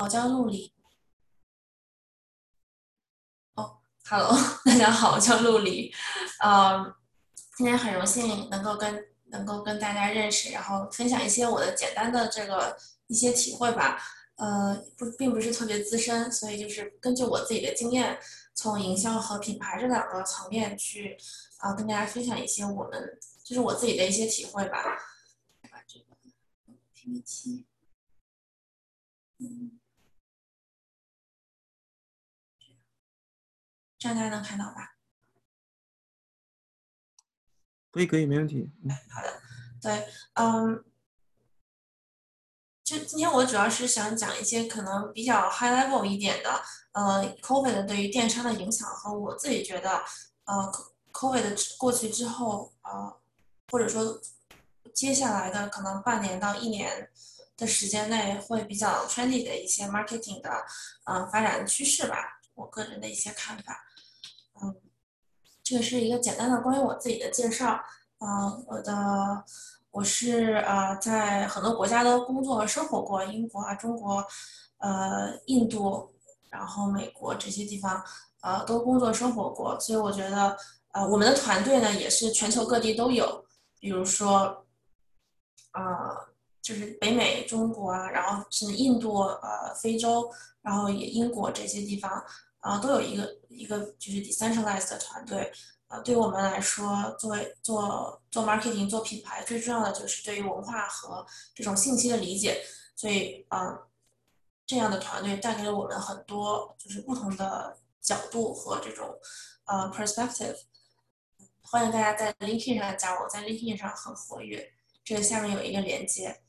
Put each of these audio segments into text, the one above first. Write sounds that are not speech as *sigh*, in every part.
我叫陆离。哦，Hello，*laughs* 大家好，我叫陆离。嗯，今天很荣幸能够跟能够跟大家认识，然后分享一些我的简单的这个一些体会吧。呃，不，并不是特别资深，所以就是根据我自己的经验，从营销和品牌这两个层面去啊，跟大家分享一些我们就是我自己的一些体会吧。把这个 PPT，嗯。这样大家能看到吧？可以，可以，没问题。*laughs* 好的，对，嗯，就今天我主要是想讲一些可能比较 high level 一点的，呃，COVID 对于电商的影响和我自己觉得，呃，COVID 过去之后，呃，或者说接下来的可能半年到一年的时间内会比较 trendy 的一些 marketing 的，呃，发展趋势吧，我个人的一些看法。这个是一个简单的关于我自己的介绍。嗯，我的我是呃在很多国家都工作和生活过，英国啊、中国、呃、印度，然后美国这些地方，呃都工作生活过。所以我觉得，呃，我们的团队呢也是全球各地都有，比如说，呃，就是北美、中国啊，然后是印度、呃、非洲，然后也英国这些地方。啊，都有一个一个就是 decentralized 的团队，啊，对于我们来说，作为做做 marketing 做品牌，最重要的就是对于文化和这种信息的理解，所以啊，这样的团队带给了我们很多就是不同的角度和这种呃 perspective。欢迎大家在 LinkedIn 上加我，在 LinkedIn 上很活跃，这个下面有一个连接。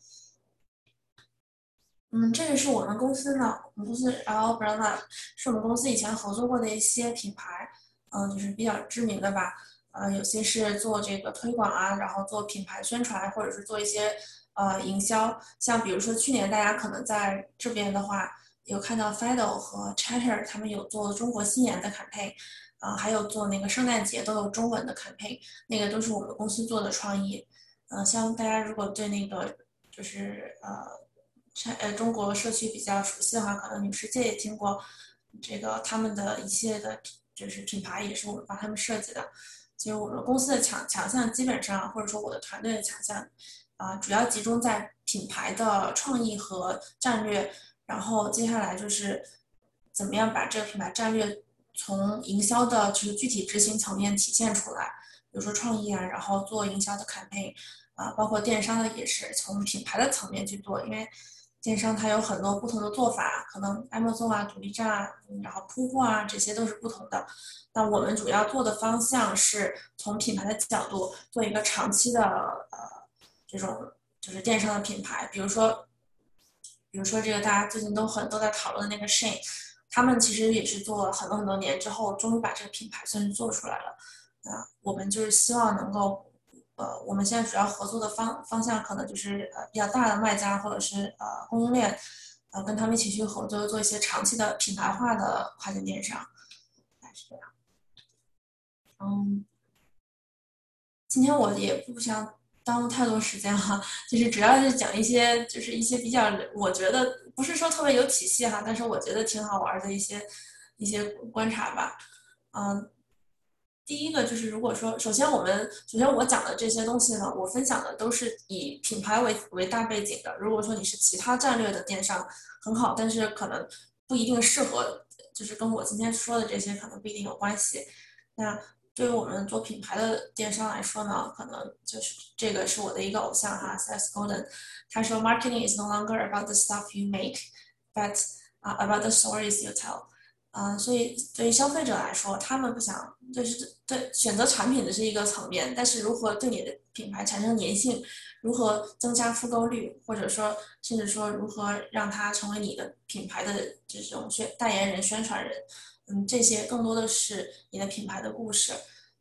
嗯，这个是我们公司呢，我们公司 L Brand 是我们公司以前合作过的一些品牌，嗯，就是比较知名的吧，呃，有些是做这个推广啊，然后做品牌宣传，或者是做一些呃营销，像比如说去年大家可能在这边的话，有看到 Fido 和 Chatter 他们有做中国新年的 campaign，啊，还有做那个圣诞节都有中文的 campaign，那个都是我们公司做的创意，嗯，像大家如果对那个就是呃。呃，中国社区比较熟悉的话，可能女世界也听过，这个他们的一系列的，就是品牌也是我们帮他们设计的。所以我们公司的强强项基本上，或者说我的团队的强项，啊，主要集中在品牌的创意和战略。然后接下来就是怎么样把这个品牌战略从营销的就是具体执行层面体现出来，比如说创意啊，然后做营销的 campaign，啊，包括电商的也是从品牌的层面去做，因为。电商它有很多不同的做法，可能 Amazon 啊、独立站啊，然后铺货啊，这些都是不同的。那我们主要做的方向是从品牌的角度做一个长期的呃这种就是电商的品牌，比如说，比如说这个大家最近都很都在讨论的那个 Shein，他们其实也是做了很多很多年之后，终于把这个品牌算是做出来了。啊，我们就是希望能够。呃，我们现在主要合作的方方向可能就是呃比较大的卖家或者是呃供应链，呃跟他们一起去合作做一些长期的品牌化的跨境电商，大概是这样。嗯，今天我也不想耽误太多时间哈，就是主要是讲一些就是一些比较我觉得不是说特别有体系哈，但是我觉得挺好玩的一些一些观察吧，嗯。第一个就是，如果说，首先我们，首先我讲的这些东西呢，我分享的都是以品牌为为大背景的。如果说你是其他战略的电商，很好，但是可能不一定适合，就是跟我今天说的这些可能不一定有关系。那对于我们做品牌的电商来说呢，可能就是这个是我的一个偶像哈，Seth Godin，他说，Marketing is no longer about the stuff you make，but about the stories you tell。嗯，所以对于消费者来说，他们不想就是对选择产品的是一个层面，但是如何对你的品牌产生粘性，如何增加复购率，或者说甚至说如何让它成为你的品牌的这种宣代言人、宣传人，嗯，这些更多的是你的品牌的故事。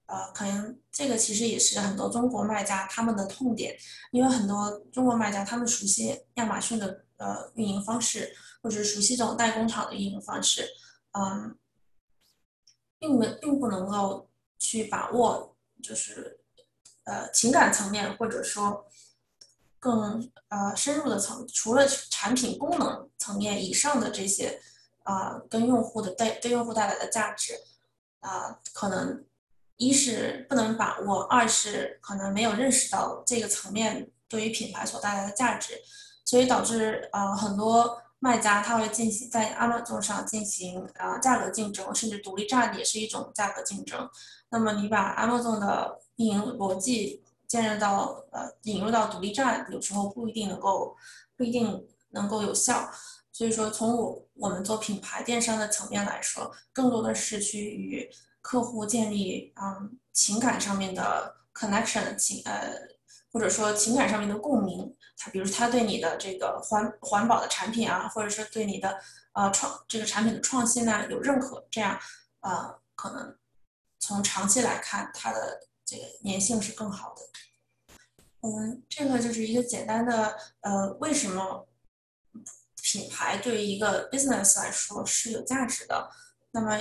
呃，可能这个其实也是很多中国卖家他们的痛点，因为很多中国卖家他们熟悉亚马逊的呃运营方式，或者熟悉这种代工厂的运营方式。嗯，并没并不能够去把握，就是呃情感层面或者说更呃深入的层，除了产品功能层面以上的这些啊，跟用户的带对用户带来的价值啊，可能一是不能把握，二是可能没有认识到这个层面对于品牌所带来的价值，所以导致呃很多卖家他会进行在 Amazon 上进行啊价格竞争，甚至独立站也是一种价格竞争。那么你把 Amazon 的运营逻辑建立到呃引入到独立站，有时候不一定能够不一定能够有效。所以说，从我我们做品牌电商的层面来说，更多的是去与客户建立嗯情感上面的 connection 情呃或者说情感上面的共鸣。他比如他对你的这个环环保的产品啊，或者说对你的呃创这个产品的创新呢有认可，这样呃可能从长期来看，它的这个粘性是更好的。嗯，这个就是一个简单的呃，为什么品牌对于一个 business 来说是有价值的？那么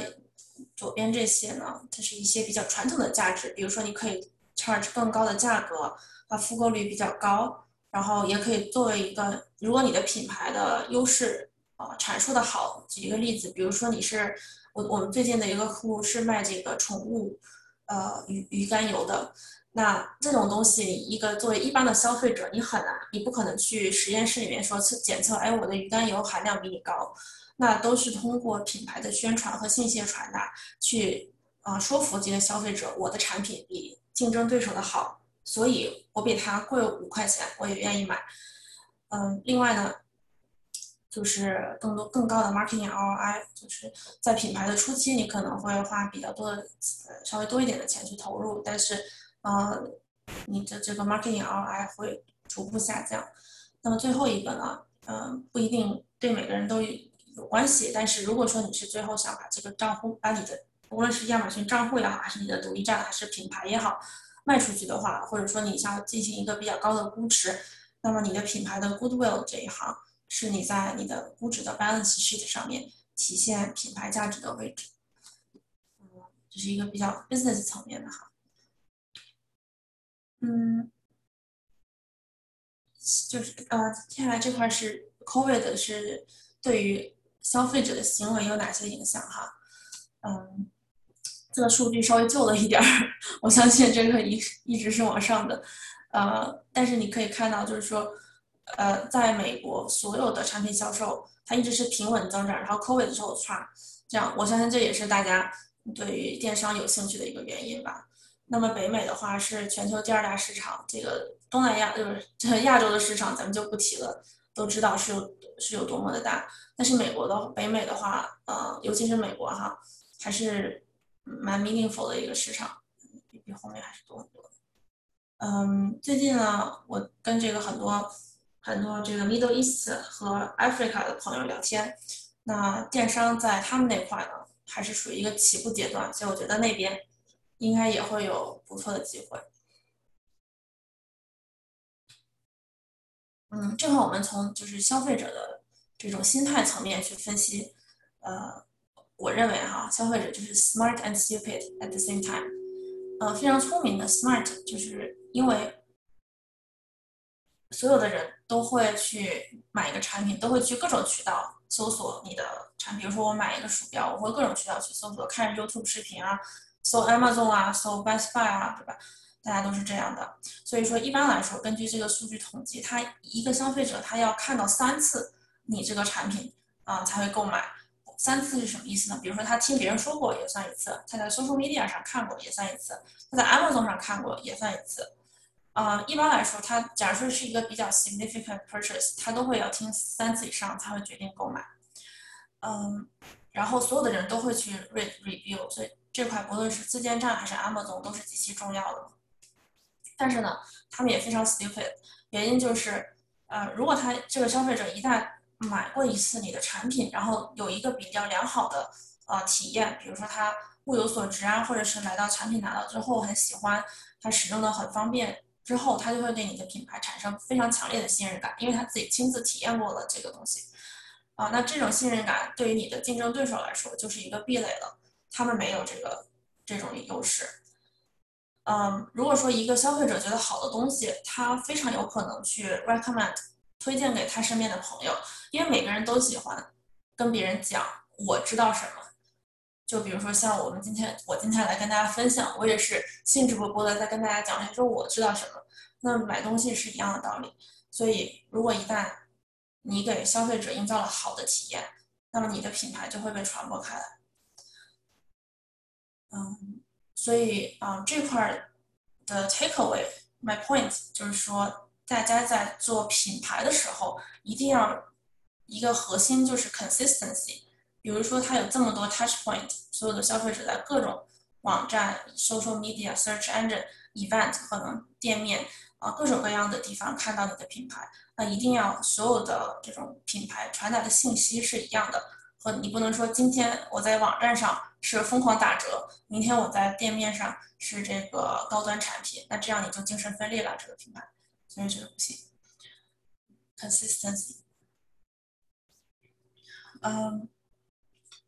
左边这些呢，它是一些比较传统的价值，比如说你可以 charge 更高的价格，啊，复购率比较高，然后也可以作为一个，如果你的品牌的优势啊阐述的好，举一个例子，比如说你是我我们最近的一个客户是卖这个宠物呃鱼鱼肝油的。那这种东西，一个作为一般的消费者，你很难，你不可能去实验室里面说测检测，哎，我的鱼肝油含量比你高，那都是通过品牌的宣传和信息传达，去啊说服这些消费者，我的产品比竞争对手的好，所以我比他贵五块钱，我也愿意买。嗯，另外呢，就是更多更高的 marketing ROI，就是在品牌的初期，你可能会花比较多的，稍微多一点的钱去投入，但是。呃，你的这个 marketing ROI 会逐步下降。那么最后一个呢，嗯，不一定对每个人都有关系。但是如果说你是最后想把这个账户，把你的无论是亚马逊账户也好，还是你的独立站，还是品牌也好，卖出去的话，或者说你想进行一个比较高的估值，那么你的品牌的 goodwill 这一行是你在你的估值的 balance sheet 上面体现品牌价值的位置。这是一个比较 business 层面的哈。嗯，就是呃，接下来这块是 COVID 是对于消费者的行为有哪些影响哈？嗯，这个数据稍微旧了一点儿，我相信这个一一直是往上的，呃，但是你可以看到，就是说，呃，在美国所有的产品销售它一直是平稳增长，然后 COVID 之后差，这样我相信这也是大家对于电商有兴趣的一个原因吧。那么北美的话是全球第二大市场，这个东南亚就是这 *laughs* 亚洲的市场咱们就不提了，都知道是有是有多么的大。但是美国的北美的话，呃，尤其是美国哈，还是蛮 meaningful 的一个市场，比比后面还是多很多的。嗯，最近呢，我跟这个很多很多这个 Middle East 和 Africa 的朋友聊天，那电商在他们那块呢，还是属于一个起步阶段，所以我觉得那边。应该也会有不错的机会。嗯，这会我们从就是消费者的这种心态层面去分析。呃，我认为哈，消费者就是 smart and stupid at the same time。呃，非常聪明的 smart，就是因为所有的人都会去买一个产品，都会去各种渠道搜索你的产品。比如说我买一个鼠标，我会各种渠道去搜索，看 YouTube 视频啊。搜 Amazon 啊，搜 Best Buy 啊，对吧？大家都是这样的。所以说，一般来说，根据这个数据统计，他一个消费者他要看到三次你这个产品啊才会购买。三次是什么意思呢？比如说他听别人说过也算一次，他在 social media 上看过也算一次，他在 Amazon 上看过也算一次。啊，一般来说，他假如说是一个比较 significant purchase，他都会要听三次以上才会决定购买。嗯，然后所有的人都会去 read review，所以。这块不论是自建站还是 Amazon 都是极其重要的，但是呢，他们也非常 stupid，原因就是，呃，如果他这个消费者一旦买过一次你的产品，然后有一个比较良好的呃体验，比如说他物有所值啊，或者是买到产品拿到之后很喜欢，他使用的很方便，之后他就会对你的品牌产生非常强烈的信任感，因为他自己亲自体验过了这个东西，啊，那这种信任感对于你的竞争对手来说就是一个壁垒了。他们没有这个这种优势，嗯，如果说一个消费者觉得好的东西，他非常有可能去 recommend 推荐给他身边的朋友，因为每个人都喜欢跟别人讲我知道什么。就比如说像我们今天，我今天来跟大家分享，我也是兴致勃勃的在跟大家讲，说我知道什么。那买东西是一样的道理。所以，如果一旦你给消费者营造了好的体验，那么你的品牌就会被传播开来。嗯，所以啊，这块的 takeaway，my point 就是说，大家在做品牌的时候，一定要一个核心就是 consistency。比如说，它有这么多 touch point，所有的消费者在各种网站、social media、search engine、event 可能店面啊各种各样的地方看到你的品牌，那一定要所有的这种品牌传达的信息是一样的。和你不能说今天我在网站上是疯狂打折，明天我在店面上是这个高端产品，那这样你就精神分裂了这个品牌，所以这个不行。Consistency，嗯，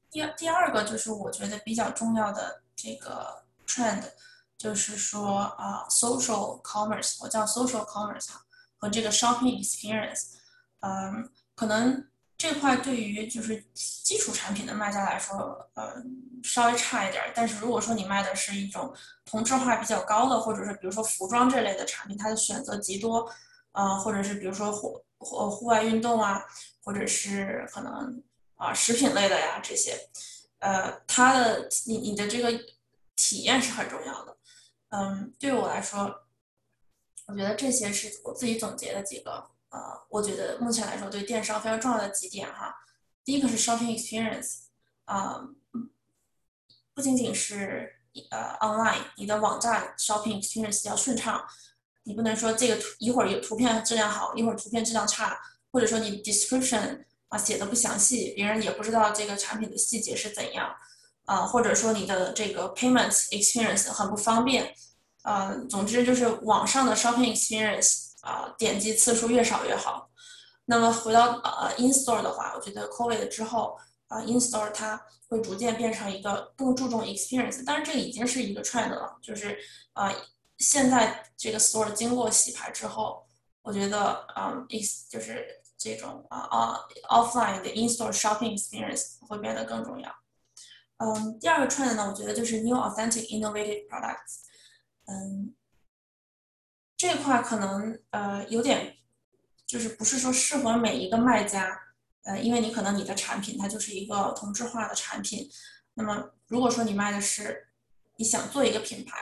第第二个就是我觉得比较重要的这个 trend，就是说啊，social commerce，我叫 social commerce 和这个 shopping experience，嗯，可能。这块对于就是基础产品的卖家来说，呃，稍微差一点。但是如果说你卖的是一种同质化比较高的，或者是比如说服装这类的产品，它的选择极多，呃，或者是比如说户户户外运动啊，或者是可能啊食品类的呀这些，呃，它的你你的这个体验是很重要的。嗯，对我来说，我觉得这些是我自己总结的几个。呃，我觉得目前来说对电商非常重要的几点哈，第一个是 shopping experience，啊，不仅仅是呃 online，你的网站 shopping experience 要顺畅，你不能说这个图一会儿有图片质量好，一会儿图片质量差，或者说你 description 啊写的不详细，别人也不知道这个产品的细节是怎样，啊，或者说你的这个 payment experience 很不方便，呃，总之就是网上的 shopping experience。啊，点击次数越少越好。那么回到呃 in store 的话，我觉得 COVID 之后啊，in store 它会逐渐变成一个更注重 experience。当然，这已经是一个 trend 了，就是啊，现在这个 store 经过洗牌之后，我觉得嗯，is 就是这种啊啊 offline 的 in store shopping experience 会变得更重要。嗯，第二个 trend 呢，我觉得就是 new authentic innovative products。嗯。这块可能呃有点，就是不是说适合每一个卖家，呃，因为你可能你的产品它就是一个同质化的产品，那么如果说你卖的是你想做一个品牌，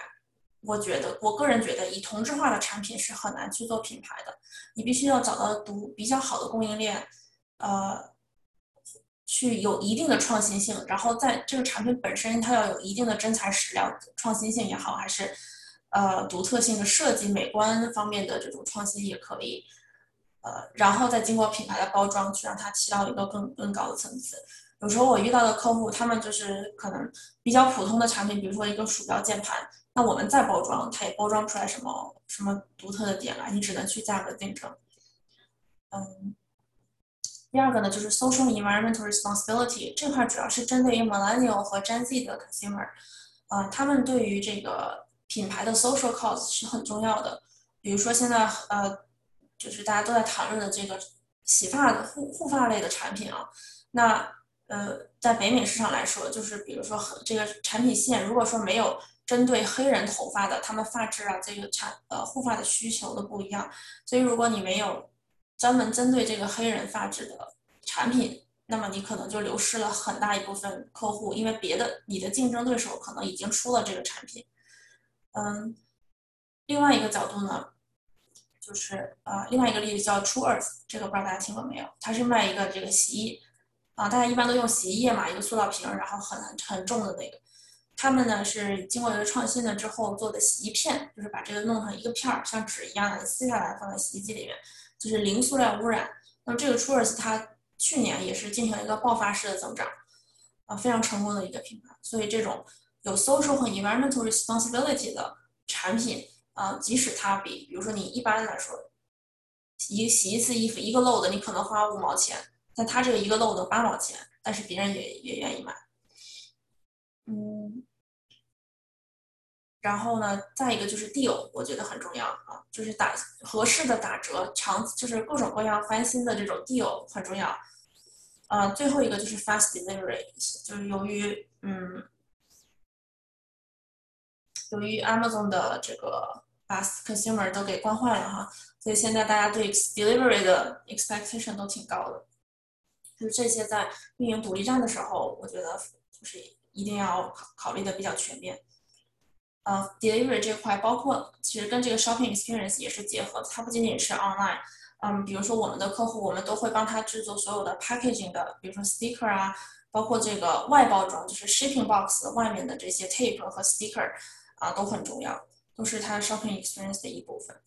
我觉得我个人觉得以同质化的产品是很难去做品牌的，你必须要找到独比较好的供应链，呃，去有一定的创新性，然后在这个产品本身它要有一定的真材实料，创新性也好还是。呃，独特性的设计、美观方面的这种创新也可以，呃，然后再经过品牌的包装，去让它起到一个更更高的层次。有时候我遇到的客户，他们就是可能比较普通的产品，比如说一个鼠标键盘，那我们再包装，它也包装不出来什么什么独特的点来，你只能去价格竞争。嗯，第二个呢，就是 social environmental responsibility 这块主要是针对于 millennial 和 Gen Z 的 consumer，呃，他们对于这个。品牌的 social cost 是很重要的，比如说现在呃，就是大家都在谈论的这个洗发的护护发类的产品啊，那呃，在北美市场来说，就是比如说这个产品线，如果说没有针对黑人头发的，他们发质啊，这个产呃护发的需求都不一样，所以如果你没有专门针对这个黑人发质的产品，那么你可能就流失了很大一部分客户，因为别的你的竞争对手可能已经出了这个产品。嗯，另外一个角度呢，就是啊，另外一个例子叫 True Earth，这个不知道大家听过没有？它是卖一个这个洗衣啊，大家一般都用洗衣液嘛，一个塑料瓶，然后很很重的那个。他们呢是经过一个创新的之后做的洗衣片，就是把这个弄成一个片儿，像纸一样的撕下来放在洗衣机里面，就是零塑料污染。那么这个 True Earth 它去年也是进行了一个爆发式的增长，啊，非常成功的一个品牌。所以这种。有 social 和 environmental responsibility 的产品，啊，即使它比，比如说你一般来说，一洗一次衣服一个 load 你可能花五毛钱，但它这个一个 load 八毛钱，但是别人也也愿意买。嗯，然后呢，再一个就是 deal，我觉得很重要啊，就是打合适的打折，长就是各种各样翻新的这种 deal 很重要。呃，最后一个就是 fast delivery，就是由于嗯，由于 Amazon 的这个把 consumer 都给惯坏了哈，所以现在大家对 delivery 的 expectation 都挺高的。就是这些在运营独立站的时候，我觉得就是一定要考考虑的比较全面。呃，delivery 这块包括其实跟这个 shopping experience 也是结合的，它不仅仅是 online。嗯，比如说我们的客户，我们都会帮他制作所有的 packaging 的，比如说 sticker 啊，包括这个外包装，就是 shipping box 外面的这些 tape 和 sticker 啊，都很重要，都是它 shopping experience 的一部分。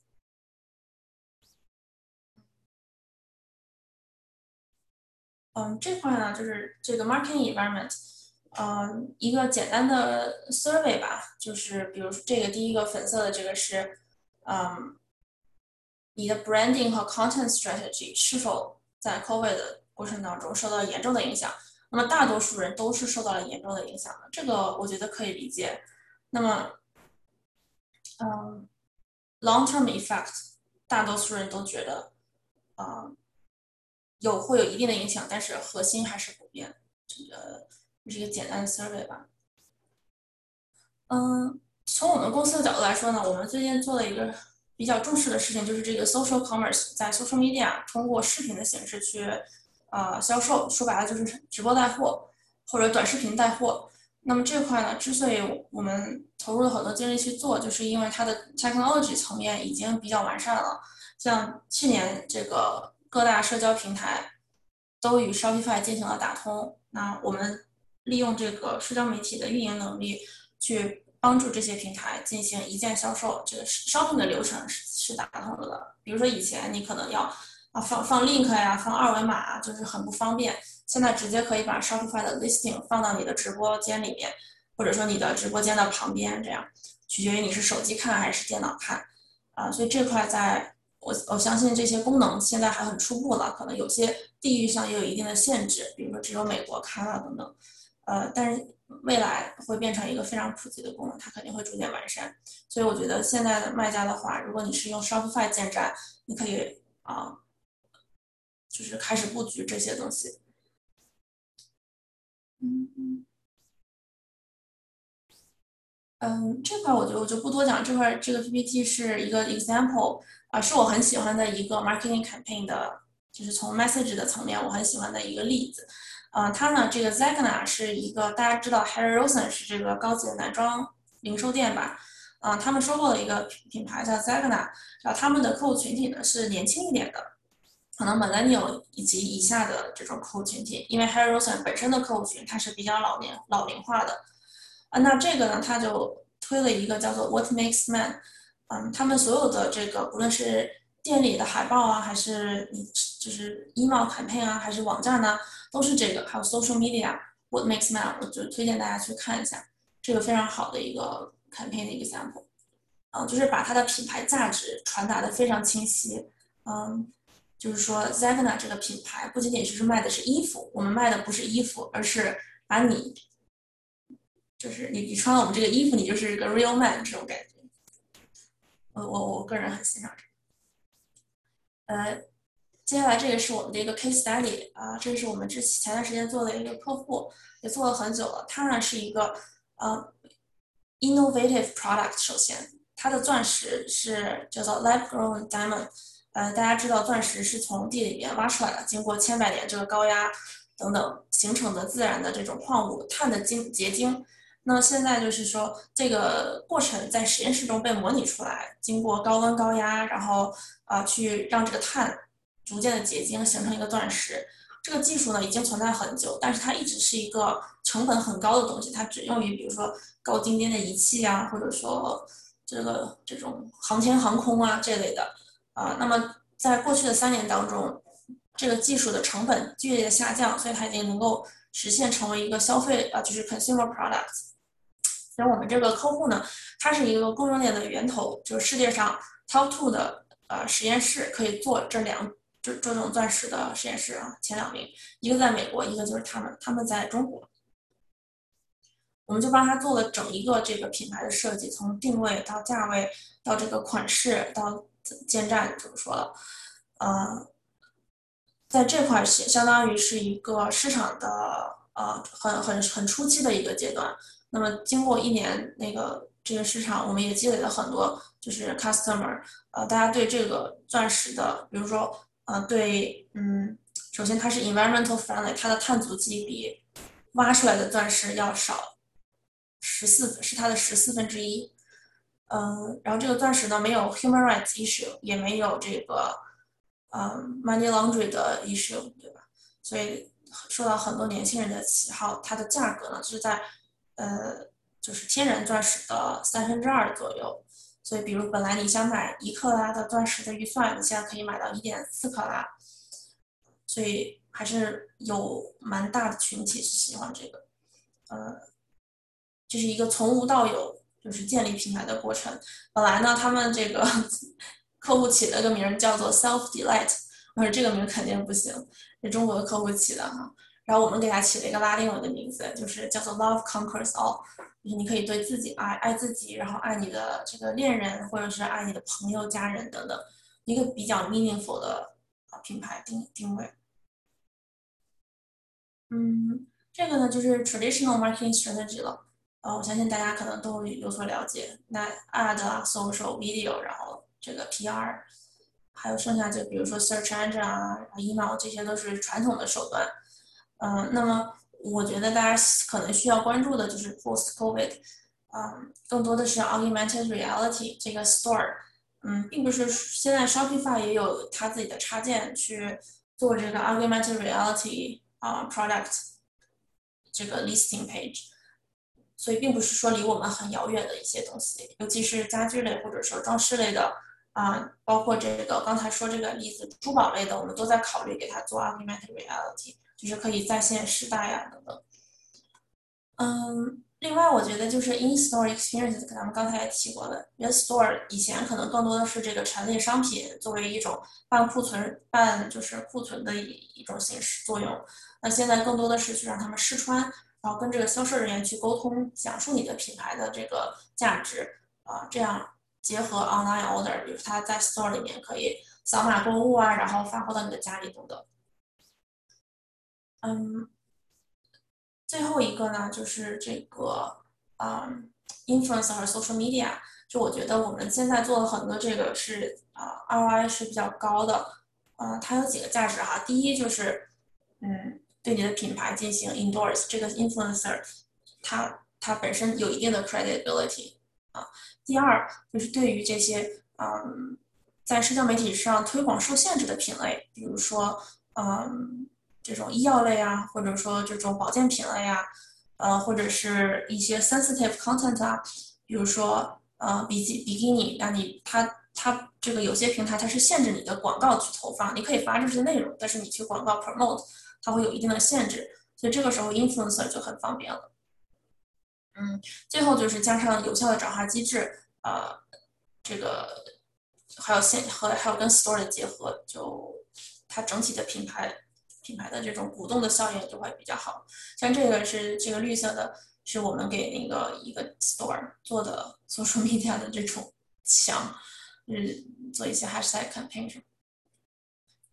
嗯，这块呢，就是这个 marketing environment，嗯，一个简单的 survey 吧，就是比如这个第一个粉色的这个是，嗯。你的 branding 和 content strategy 是否在 COVID 的过程当中受到严重的影响？那么大多数人都是受到了严重的影响的，这个我觉得可以理解。那么，嗯，long-term effect，大多数人都觉得，啊，有会有一定的影响，但是核心还是不变。这个这是一个简单的 survey 吧。嗯，从我们公司的角度来说呢，我们最近做了一个。比较重视的事情就是这个 social commerce，在 social media 通过视频的形式去呃销售，说白了就是直播带货或者短视频带货。那么这块呢，之所以我们投入了很多精力去做，就是因为它的 technology 层面已经比较完善了。像去年这个各大社交平台都与 Shopify 进行了打通，那我们利用这个社交媒体的运营能力去。帮助这些平台进行一键销售，这个 shop 的流程是是打通了的。比如说以前你可能要啊放放 link 呀，放二维码，就是很不方便。现在直接可以把 Shopify 的 listing 放到你的直播间里面，或者说你的直播间的旁边，这样取决于你是手机看还是电脑看啊。所以这块在我我相信这些功能现在还很初步了，可能有些地域上也有一定的限制，比如说只有美国开了等等。呃，但是。未来会变成一个非常普及的功能，它肯定会逐渐完善。所以我觉得现在的卖家的话，如果你是用 Shopify 建站，你可以啊，就是开始布局这些东西。嗯嗯。这块我就我就不多讲，这块这个 PPT 是一个 example 啊，是我很喜欢的一个 marketing campaign 的，就是从 message 的层面我很喜欢的一个例子。呃，它呢，这个 Zegna 是一个大家知道，Harry Rosen 是这个高级的男装零售店吧？啊，他们收购了一个品牌叫 Zegna，然后他们的客户群体呢是年轻一点的，可能 Millennial 以及以下的这种客户群体，因为 Harry Rosen 本身的客户群它是比较老年老龄化的。啊，那这个呢，他就推了一个叫做 What Makes Man，嗯，他们所有的这个，不论是店里的海报啊，还是你就是 email campaign 啊，还是网站呢？都是这个，还有 social media，What makes man，我就推荐大家去看一下，这个非常好的一个 campaign 的 example，嗯，就是把它的品牌价值传达的非常清晰，嗯，就是说 Zegna 这个品牌不仅仅是卖的是衣服，我们卖的不是衣服，而是把你，就是你你穿了我们这个衣服，你就是一个 real man 这种感觉，我我我个人很欣赏这个，呃。接下来这个是我们的一个 case study 啊，这是我们之前段时间做的一个客户，也做了很久了。它呢是一个呃 innovative product。首先，它的钻石是叫做 lab grown diamond。呃，大家知道钻石是从地里面挖出来的，经过千百年这个高压等等形成的自然的这种矿物碳的晶结晶。那现在就是说这个过程在实验室中被模拟出来，经过高温高压，然后啊去让这个碳。逐渐的结晶形成一个钻石，这个技术呢已经存在很久，但是它一直是一个成本很高的东西，它只用于比如说高精尖的仪器啊，或者说这个这种航天航空啊这类的啊。那么在过去的三年当中，这个技术的成本剧烈的下降，所以它已经能够实现成为一个消费啊，就是 consumer products。所以我们这个客户呢，它是一个供应链的源头，就是世界上 top two 的呃实验室可以做这两。就这种钻石的实验室啊，前两名，一个在美国，一个就是他们，他们在中国。我们就帮他做了整一个这个品牌的设计，从定位到价位到这个款式到建站，怎么说了？呃，在这块是相当于是一个市场的呃很很很初期的一个阶段。那么经过一年那个这个市场，我们也积累了很多就是 customer，呃，大家对这个钻石的，比如说呃对嗯，首先它是 environmental friendly，它的碳足迹比挖出来的钻石要少十四，是它的十四分之一。嗯，然后这个钻石呢没有 human rights issue，也没有这个。嗯，money laundry 的 issue，对吧？所以受到很多年轻人的喜好。它的价格呢，就是在呃，就是天然钻石的三分之二左右。所以，比如本来你想买一克拉的钻石的预算，你现在可以买到一点四克拉。所以还是有蛮大的群体是喜欢这个。呃，这是一个从无到有，就是建立品牌的过程。本来呢，他们这个。*laughs* 客户起了个名叫做 Self Delight，我说这个名肯定不行，是中国的客户起的哈。然后我们给他起了一个拉丁文的名字，就是叫做 Love Conquers All，就是你可以对自己爱，爱自己，然后爱你的这个恋人，或者是爱你的朋友、家人等等，一个比较 meaningful 的品牌定定位。嗯，这个呢就是 traditional marketing strategy 了，呃，我相信大家可能都有所了解。那 ad、social、video，然后这个 PR，还有剩下就比如说 search engine 啊，email 这些都是传统的手段。嗯，那么我觉得大家可能需要关注的就是 post COVID，嗯，更多的是 augmented reality 这个 store。嗯，并不是现在 Shopify 也有它自己的插件去做这个 augmented reality 啊 product 这个 listing page，所以并不是说离我们很遥远的一些东西，尤其是家具类或者说装饰类的。啊，包括这个刚才说这个例子，珠宝类的，我们都在考虑给它做 augmented reality，就是可以在线试戴呀等等。嗯，另外我觉得就是 in store experience，咱们刚才也提过的，in store 以前可能更多的是这个陈列商品作为一种半库存、半就是库存的一一种形式作用，那现在更多的是去让他们试穿，然后跟这个销售人员去沟通，讲述你的品牌的这个价值啊，这样。结合 online order，比如他在 store 里面可以扫码购物啊，然后发货到你的家里等等。嗯，最后一个呢，就是这个嗯，influence 和 social media。就我觉得我们现在做的很多这个是啊，ROI 是比较高的。嗯，它有几个价值哈。第一就是嗯，对你的品牌进行 endorse，这个 influencer，它它本身有一定的 credibility 啊。第二就是对于这些嗯，在社交媒体上推广受限制的品类，比如说嗯，这种医药类啊，或者说这种保健品类啊，呃，或者是一些 sensitive content 啊，比如说呃，比基比基尼，那你它它这个有些平台它是限制你的广告去投放，你可以发这些内容，但是你去广告 promote，它会有一定的限制，所以这个时候 influencer 就很方便了。嗯，最后就是加上有效的转化机制，呃，这个还有现和还有跟 store 的结合，就它整体的品牌品牌的这种鼓动的效应就会比较好。像这个是这个绿色的，是我们给那个一个 store 做的 *laughs* social media 的这种墙，是做一些 hashtag campaign。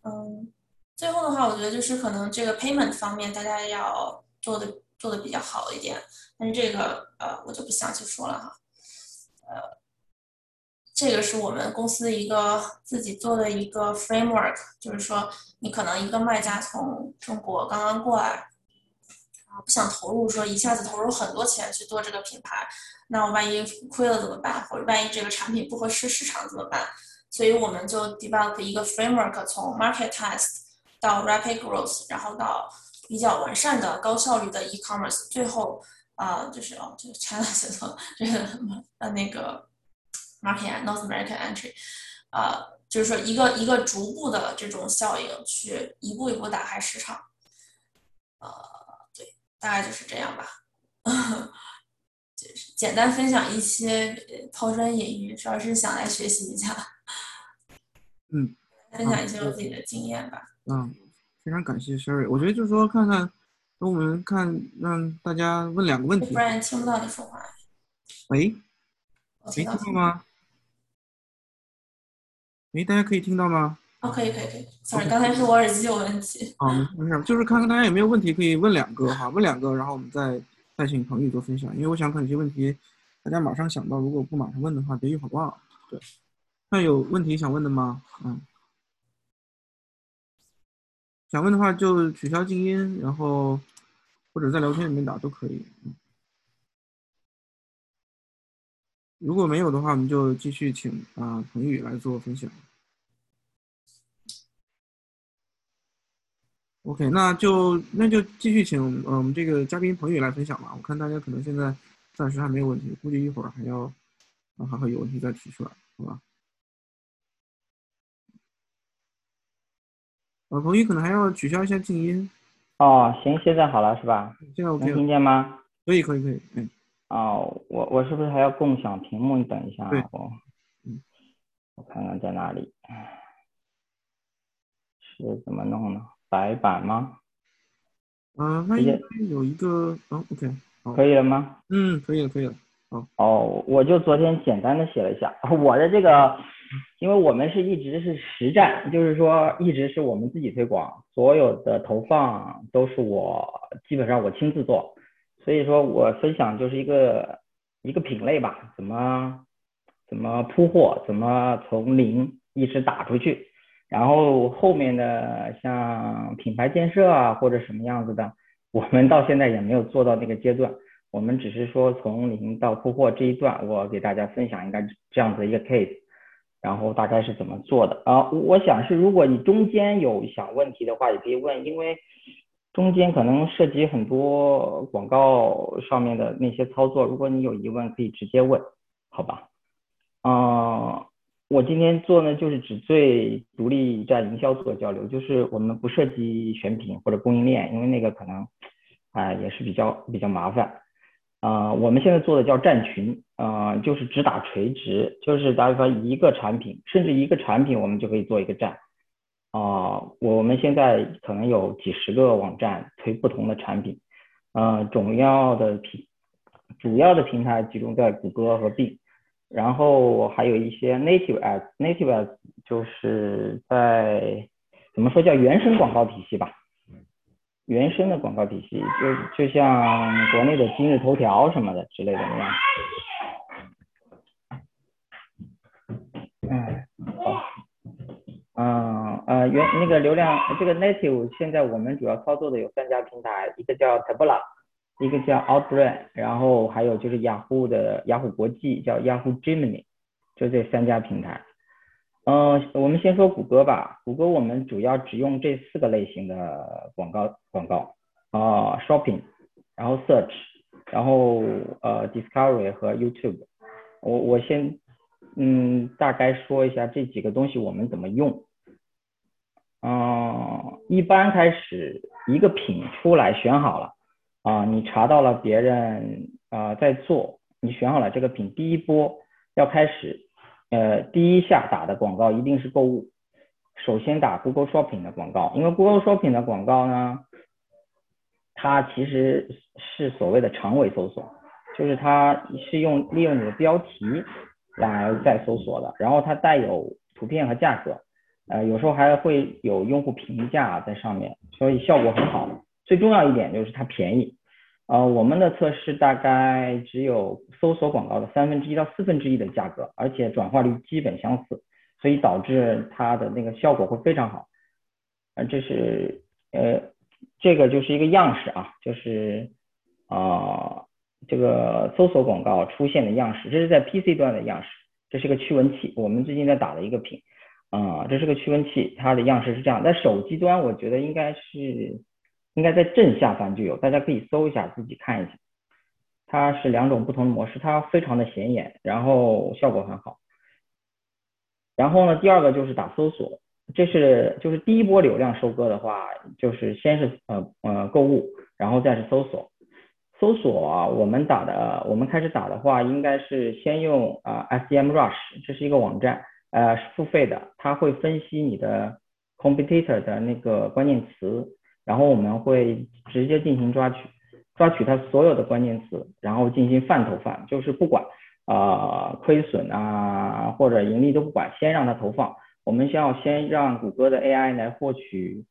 嗯，最后的话，我觉得就是可能这个 payment 方面大家要做的做的比较好一点。但是这个呃，我就不详细说了哈，呃，这个是我们公司一个自己做的一个 framework，就是说你可能一个卖家从中国刚刚过来，啊，不想投入说一下子投入很多钱去做这个品牌，那我万一亏了怎么办？或者万一这个产品不合适市场怎么办？所以我们就 develop 一个 framework，从 market test 到 rapid growth，然后到比较完善的高效率的 e-commerce，最后。啊，就是哦，就是 China 写 *laughs* 错，这个呃那个 market North American entry，啊，就是说一个一个逐步的这种效应，去一步一步打开市场，呃，对，大概就是这样吧，*laughs* 就是简单分享一些抛砖引玉，主要是想来学习一下，*laughs* 嗯，分享一些我自己的经验吧。嗯，非常感谢 Sherry，我觉得就是说看看。那我们看让大家问两个问题不。然听不到你说话。喂，没听到吗？喂，大家可以听到吗？哦，可以可以可以，sorry，刚才是我耳机有问题。啊，没没事，就是看看大家有没有问题可以问两个哈，问两个，然后我们再再请彭宇做分享，因为我想可能有些问题大家马上想到，如果不马上问的话，别一会儿忘了。对，那有问题想问的吗？嗯，想问的话就取消静音，然后或者在聊天里面打都可以。如果没有的话，我们就继续请啊、彭宇来做分享。OK，那就那就继续请呃我们这个嘉宾彭宇来分享吧。我看大家可能现在暂时还没有问题，估计一会儿还要啊还会有问题再提出来，好吧？呃，彭宇可能还要取消一下静音，哦，行，现在好了是吧？现在 OK 能听，见吗？可以可以可以，嗯，哦，我我是不是还要共享屏幕？你等一下啊，我嗯，我看看在哪里，是怎么弄呢？白板吗？啊、那有一个，嗯，OK，可以了吗？嗯，可以了可以了，哦，我就昨天简单的写了一下我的这个，因为我们是一直是实战，就是说一直是我们自己推广，所有的投放都是我基本上我亲自做，所以说我分享就是一个一个品类吧，怎么怎么铺货，怎么从零一直打出去，然后后面的像品牌建设啊或者什么样子的，我们到现在也没有做到那个阶段。我们只是说从零到铺货这一段，我给大家分享一个这样子的一个 case，然后大概是怎么做的啊？我想是如果你中间有想问题的话，也可以问，因为中间可能涉及很多广告上面的那些操作，如果你有疑问可以直接问，好吧？嗯，我今天做呢就是只对独立站营销做交流，就是我们不涉及选品或者供应链，因为那个可能啊、也是比较比较麻烦。啊、我们现在做的叫站群，啊、就是只打垂直，就是打比方一个产品，甚至一个产品我们就可以做一个站。啊、我们现在可能有几十个网站推不同的产品，呃，主要的平主要的平台集中在谷歌和 B，然后还有一些 native ads，native ads 就是在怎么说叫原生广告体系吧，原生的广告体系，就就像国内的今日头条什么的之类的那样。嗯，好，嗯呃原那个流量这个 native 现在我们主要操作的有三家平台，一个叫 Taboola，一个叫 Outbrain，然后还有就是雅虎的雅虎国际叫 Yahoo Gemini，就这三家平台。嗯，我们先说谷歌吧。谷歌我们主要只用这四个类型的广告广告啊、shopping，然后 search，然后呃 discovery 和 YouTube。我我先嗯大概说一下这几个东西我们怎么用。嗯，一般开始一个品出来选好了啊、你查到了别人啊、在做，你选好了这个品，第一波要开始呃，第一下打的广告一定是购物，首先打 Google Shopping 的广告，因为 Google Shopping 的广告呢，它其实是所谓的长尾搜索，就是它是用利用你的标题来在搜索的，然后它带有图片和价格，呃，有时候还会有用户评价在上面，所以效果很好。最重要一点就是它便宜，呃，我们的测试大概只有搜索广告的三分之一到四分之一的价格，而且转化率基本相似，所以导致它的那个效果会非常好。呃，这是呃，这个就是一个样式啊，就是啊、这个搜索广告出现的样式，这是在 PC 端的样式，这是个驱蚊器，我们最近在打的一个品，啊、这是个驱蚊器，它的样式是这样。在手机端，我觉得应该是应该在正下方就有，大家可以搜一下，自己看一下。它是两种不同的模式，它非常的显眼，然后效果很好。然后呢，第二个就是打搜索，这是就是第一波流量收割的话，就是先是呃呃购物，然后再是搜索。搜索啊，我们打的，我们开始打的话，应该是先用啊、SEM Rush，这是一个网站，呃付费的，它会分析你的 competitor 的那个关键词，然后我们会直接进行抓取，抓取它所有的关键词，然后进行泛投放，就是不管啊亏损啊或者盈利都不管，先让它投放。我们需要先让谷歌的 AI 来获取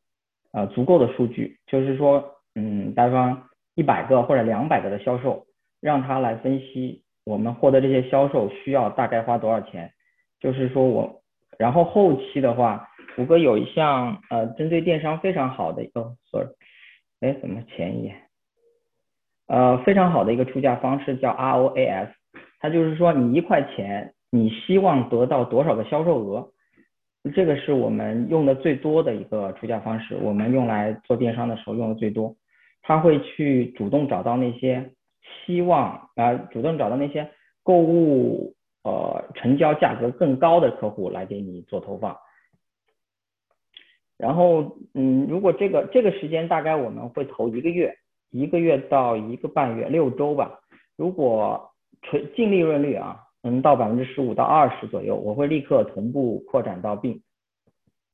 呃足够的数据，就是说，嗯，比方一百个或者两百个的销售，让它来分析我们获得这些销售需要大概花多少钱，就是说我，然后后期的话。谷歌有一项呃针对电商非常好的哦，sorry，哎怎么前一页？呃非常好的一个出价方式叫 ROAS，它就是说你一块钱你希望得到多少个销售额，这个是我们用的最多的一个出价方式，我们用来做电商的时候用的最多。它会去主动找到那些希望啊主动找到那些购物呃成交价格更高的客户来给你做投放。然后，嗯，如果这个这个时间大概我们会投一个月，一个月到一个半月，六周吧。如果纯净利润率啊能到百分之十五到二十左右，我会立刻同步扩展到并。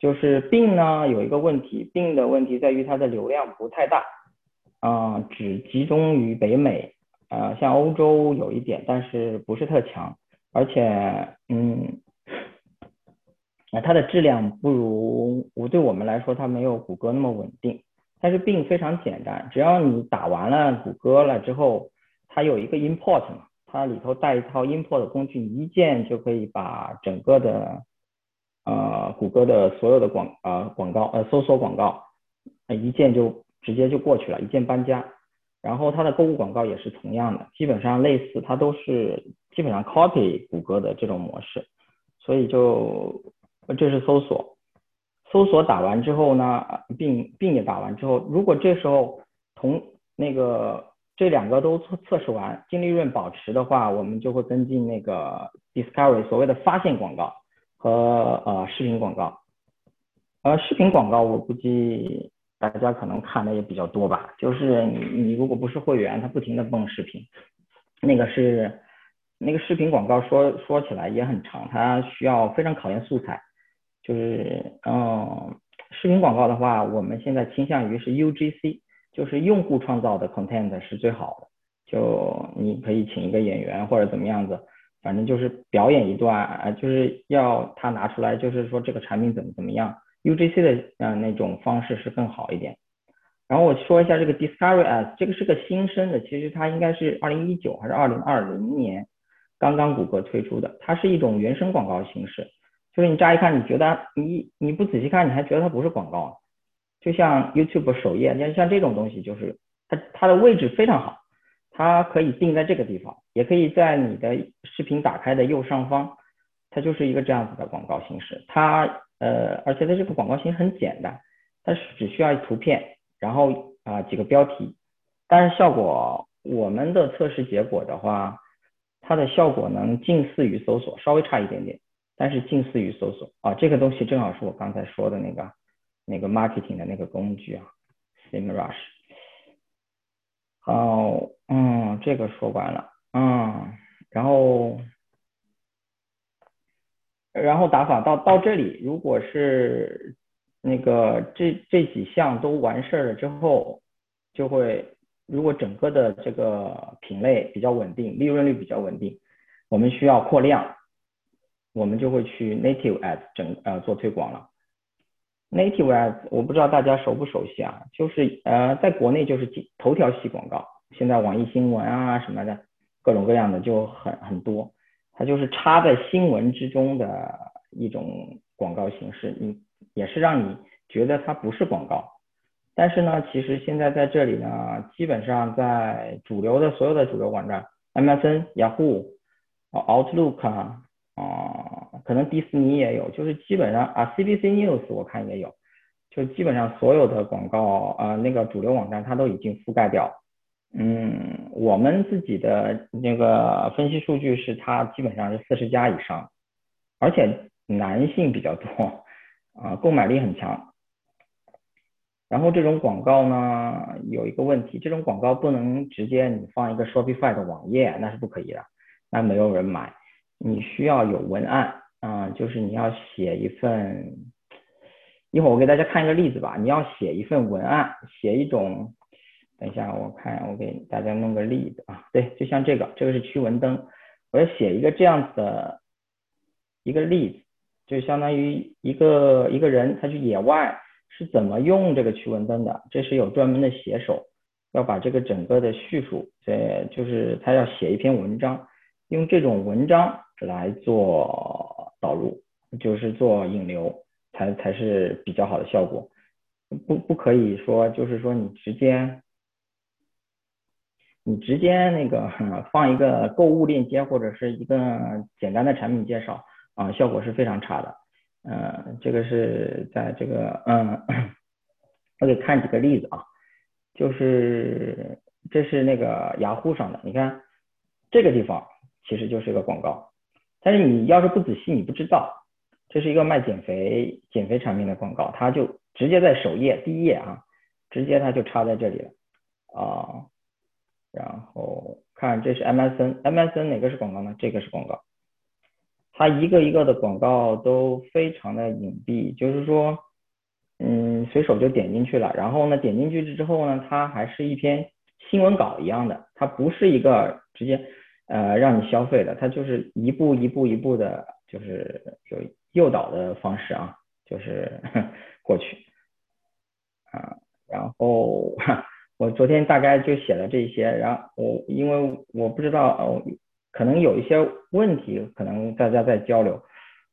就是并呢有一个问题，并的问题在于它的流量不太大，啊，只集中于北美，啊，像欧洲有一点，但是不是特强，而且，嗯。那它的质量不如我对我们来说，它没有谷歌那么稳定。但是并非常简单，只要你打完了谷歌了之后，它有一个 import 嘛，它里头带一套 import 工具，一键就可以把整个的呃谷歌的所有的广呃广告呃搜索广告，一键就直接就过去了，一键搬家。然后它的购物广告也是同样的，基本上类似，它都是基本上 copy 谷歌的这种模式，所以就。这是搜索，搜索打完之后呢，并并也打完之后，如果这时候同那个这两个都测测试完，净利润保持的话，我们就会跟进那个 discovery 所谓的发现广告和呃视频广告。呃，视频广告我估计大家可能看的也比较多吧，就是你你如果不是会员，它不停的蹦视频，那个是那个视频广告说说起来也很长，它需要非常考验素材。就是，嗯，视频广告的话，我们现在倾向于是 UGC，就是用户创造的 content 是最好的。就你可以请一个演员或者怎么样子，反正就是表演一段，啊，就是要他拿出来，就是说这个产品怎么怎么样。UGC 的嗯那种方式是更好一点。然后我说一下这个 Discovery as 这个是个新生的，其实它应该是二零一九还是二零二零年刚刚谷歌推出的，它是一种原生广告形式。就是你乍一看，你觉得你你不仔细看，你还觉得它不是广告，就像 YouTube 首页，像像这种东西，就是它它的位置非常好，它可以定在这个地方，也可以在你的视频打开的右上方，它就是一个这样子的广告形式。它呃，而且它这个广告形式很简单，它是只需要图片，然后啊几个标题，但是效果我们的测试结果的话，它的效果能近似于搜索，稍微差一点点。但是近似于搜索啊，这个东西正好是我刚才说的那个那个 marketing 的那个工具啊，Simrush。好，嗯，这个说完了，嗯，然后然后打法到到这里，如果是那个这这几项都完事儿了之后，就会如果整个的这个品类比较稳定，利润率比较稳定，我们需要扩量。我们就会去 native ads 整呃做推广了。native ads 我不知道大家熟不熟悉啊，就是呃在国内就是头条系广告，现在网易新闻啊什么的，各种各样的就很很多，它就是插在新闻之中的一种广告形式，你也是让你觉得它不是广告。但是呢，其实现在在这里呢，基本上在主流的所有的主流网站，MSN、Yahoo、Outlook 啊。啊，可能迪士尼也有，就是基本上啊，CBC News 我看也有，就基本上所有的广告啊，那个主流网站它都已经覆盖掉。嗯，我们自己的那个分析数据是它基本上是四十家以上，而且男性比较多，啊，购买力很强。然后这种广告呢，有一个问题，这种广告不能直接你放一个 Shopify 的网页，那是不可以的，那没有人买。你需要有文案啊，就是你要写一份一会儿我给大家看一个例子吧。你要写一份文案，写一种，等一下我看我给大家弄个例子啊，对，就像这个，这个是驱蚊灯，我要写一个这样子的一个例子，就相当于一个一个人他去野外是怎么用这个驱蚊灯的，这是有专门的写手要把这个整个的叙述，这，就是他要写一篇文章，用这种文章来做导入，就是做引流。才才是比较好的效果，不不可以说就是说你直接，你直接那个 *laughs* 放一个购物链接或者是一个简单的产品介绍啊，效果是非常差的。嗯，这个是在这个嗯，我给看几个例子啊，就是这是那个雅虎上的，你看这个地方其实就是一个广告，但是你要是不仔细，你不知道。这是一个卖减肥减肥产品的广告，它就直接在首页第一页啊，直接它就插在这里了啊。然后看这是 MSN，MSN 哪个是广告呢？这个是广告。它一个一个的广告都非常的隐蔽，就是说，嗯，随手就点进去了。然后呢，点进去之后呢，它还是一篇新闻稿一样的，它不是一个直接呃让你消费的，它就是一步一步一步的，就是有。诱导的方式啊，就是 *laughs* 过去啊，然后 *laughs* 我昨天大概就写了这些，然后我因为我不知道哦，可能有一些问题，可能大家在交流，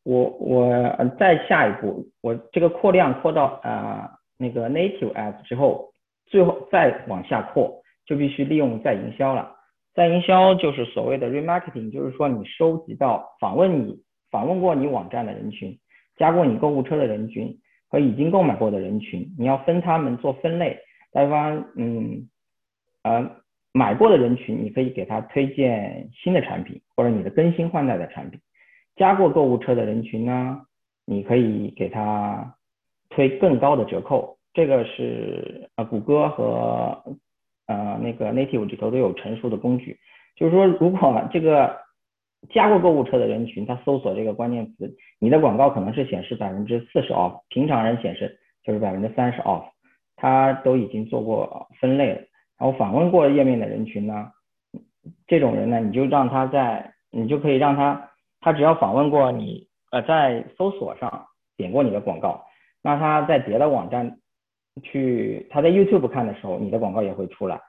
我我再下一步，我这个扩量扩到啊那个 native app 之后，最后再往下扩，就必须利用再营销了。在营销就是所谓的 remarketing，就是说你收集到访问你。访问过你网站的人群，加过你购物车的人群和已经购买过的人群，你要分他们做分类。比方，嗯，呃，买过的人群，你可以给他推荐新的产品或者你的更新换代的产品。加过购物车的人群呢，你可以给他推更高的折扣。这个是呃，谷歌和呃那个 Native 里头都有成熟的工具。就是说，如果这个。加过购物车的人群，他搜索这个关键词，你的广告可能是显示百分之四十 off，平常人显示就是百分之三十 off，他都已经做过分类了。然后访问过页面的人群呢，这种人呢，你就让他在，你就可以让他，他只要访问过你，呃，在搜索上点过你的广告，那他在别的网站去，他在 YouTube 看的时候，你的广告也会出来。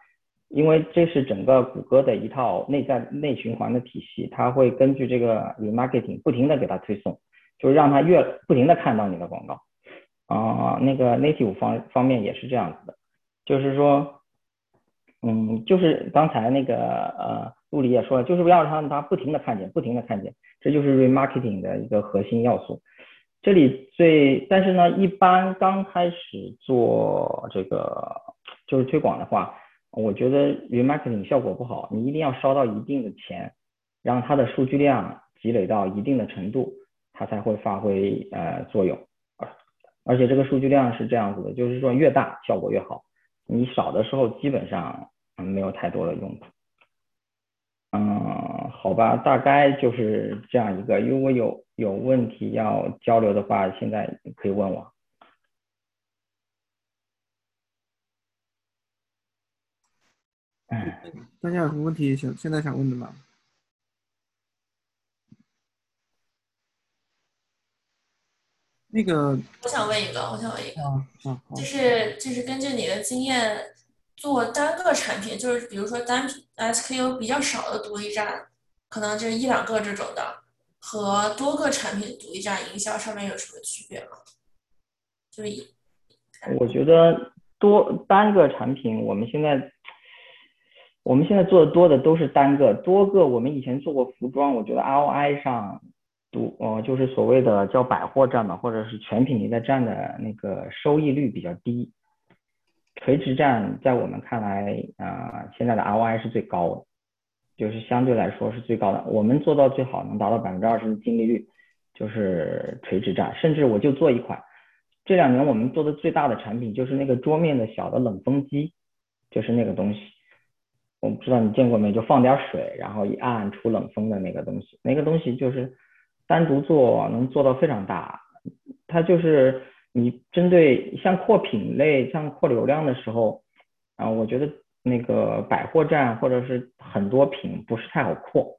因为这是整个谷歌的一套内在内循环的体系，它会根据这个 remarketing 不停的给他推送，就是让他越不停的看到你的广告。啊，那个 native 方方面也是这样子的，就是说，嗯，就是刚才那个呃陆里也说了，就是要让他不停的看见，不停的看见，这就是 remarketing 的一个核心要素。这里最，但是呢，一般刚开始做这个就是推广的话。我觉得 remarketing 效果不好，你一定要烧到一定的钱，让它的数据量积累到一定的程度，它才会发挥呃作用。而且这个数据量是这样子的，就是说越大效果越好，你少的时候基本上没有太多的用途。嗯，好吧，大概就是这样一个。如果有有问题要交流的话，现在可以问我。大家有什么问题想现在想问的吗？那个，我想问一个，我想问一个，啊啊，就是就是根据你的经验，做单个产品，就是比如说单品 SKU 比较少的独立站，可能就一两个这种的，和多个产品独立站营销上面有什么区别吗？就是，我觉得多单个产品，我们现在。我们现在做的多的都是单个，多个我们以前做过服装，我觉得 ROI 上，独呃就是所谓的叫百货站嘛，或者是全品类的站的那个收益率比较低。垂直站在我们看来，啊现在的 ROI 是最高的，就是相对来说是最高的。我们做到最好能达到百分之二十的净利率，就是垂直站。甚至我就做一款，这两年我们做的最大的产品就是那个桌面的小的冷风机，就是那个东西。我不知道你见过没，就放点水，然后一按出冷风的那个东西，那个东西就是单独做能做到非常大，它就是你针对像扩品类、像扩流量的时候，啊，我觉得那个百货站或者是很多品不是太好扩，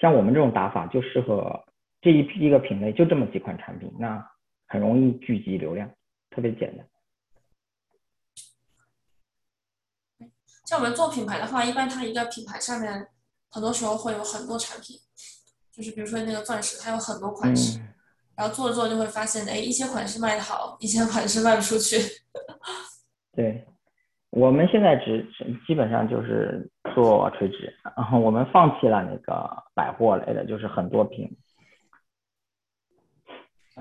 像我们这种打法就适合这一批一个品类就这么几款产品，那很容易聚集流量，特别简单。像我们做品牌的话，一般它一个品牌上面很多时候会有很多产品，就是比如说那个钻石，它有很多款式。嗯然后做着做着就会发现，哎，一些款式卖的好，一些款式卖不出去。*laughs* 对，我们现在只只基本上就是做垂直，然后我们放弃了那个百货类的，就是很多品。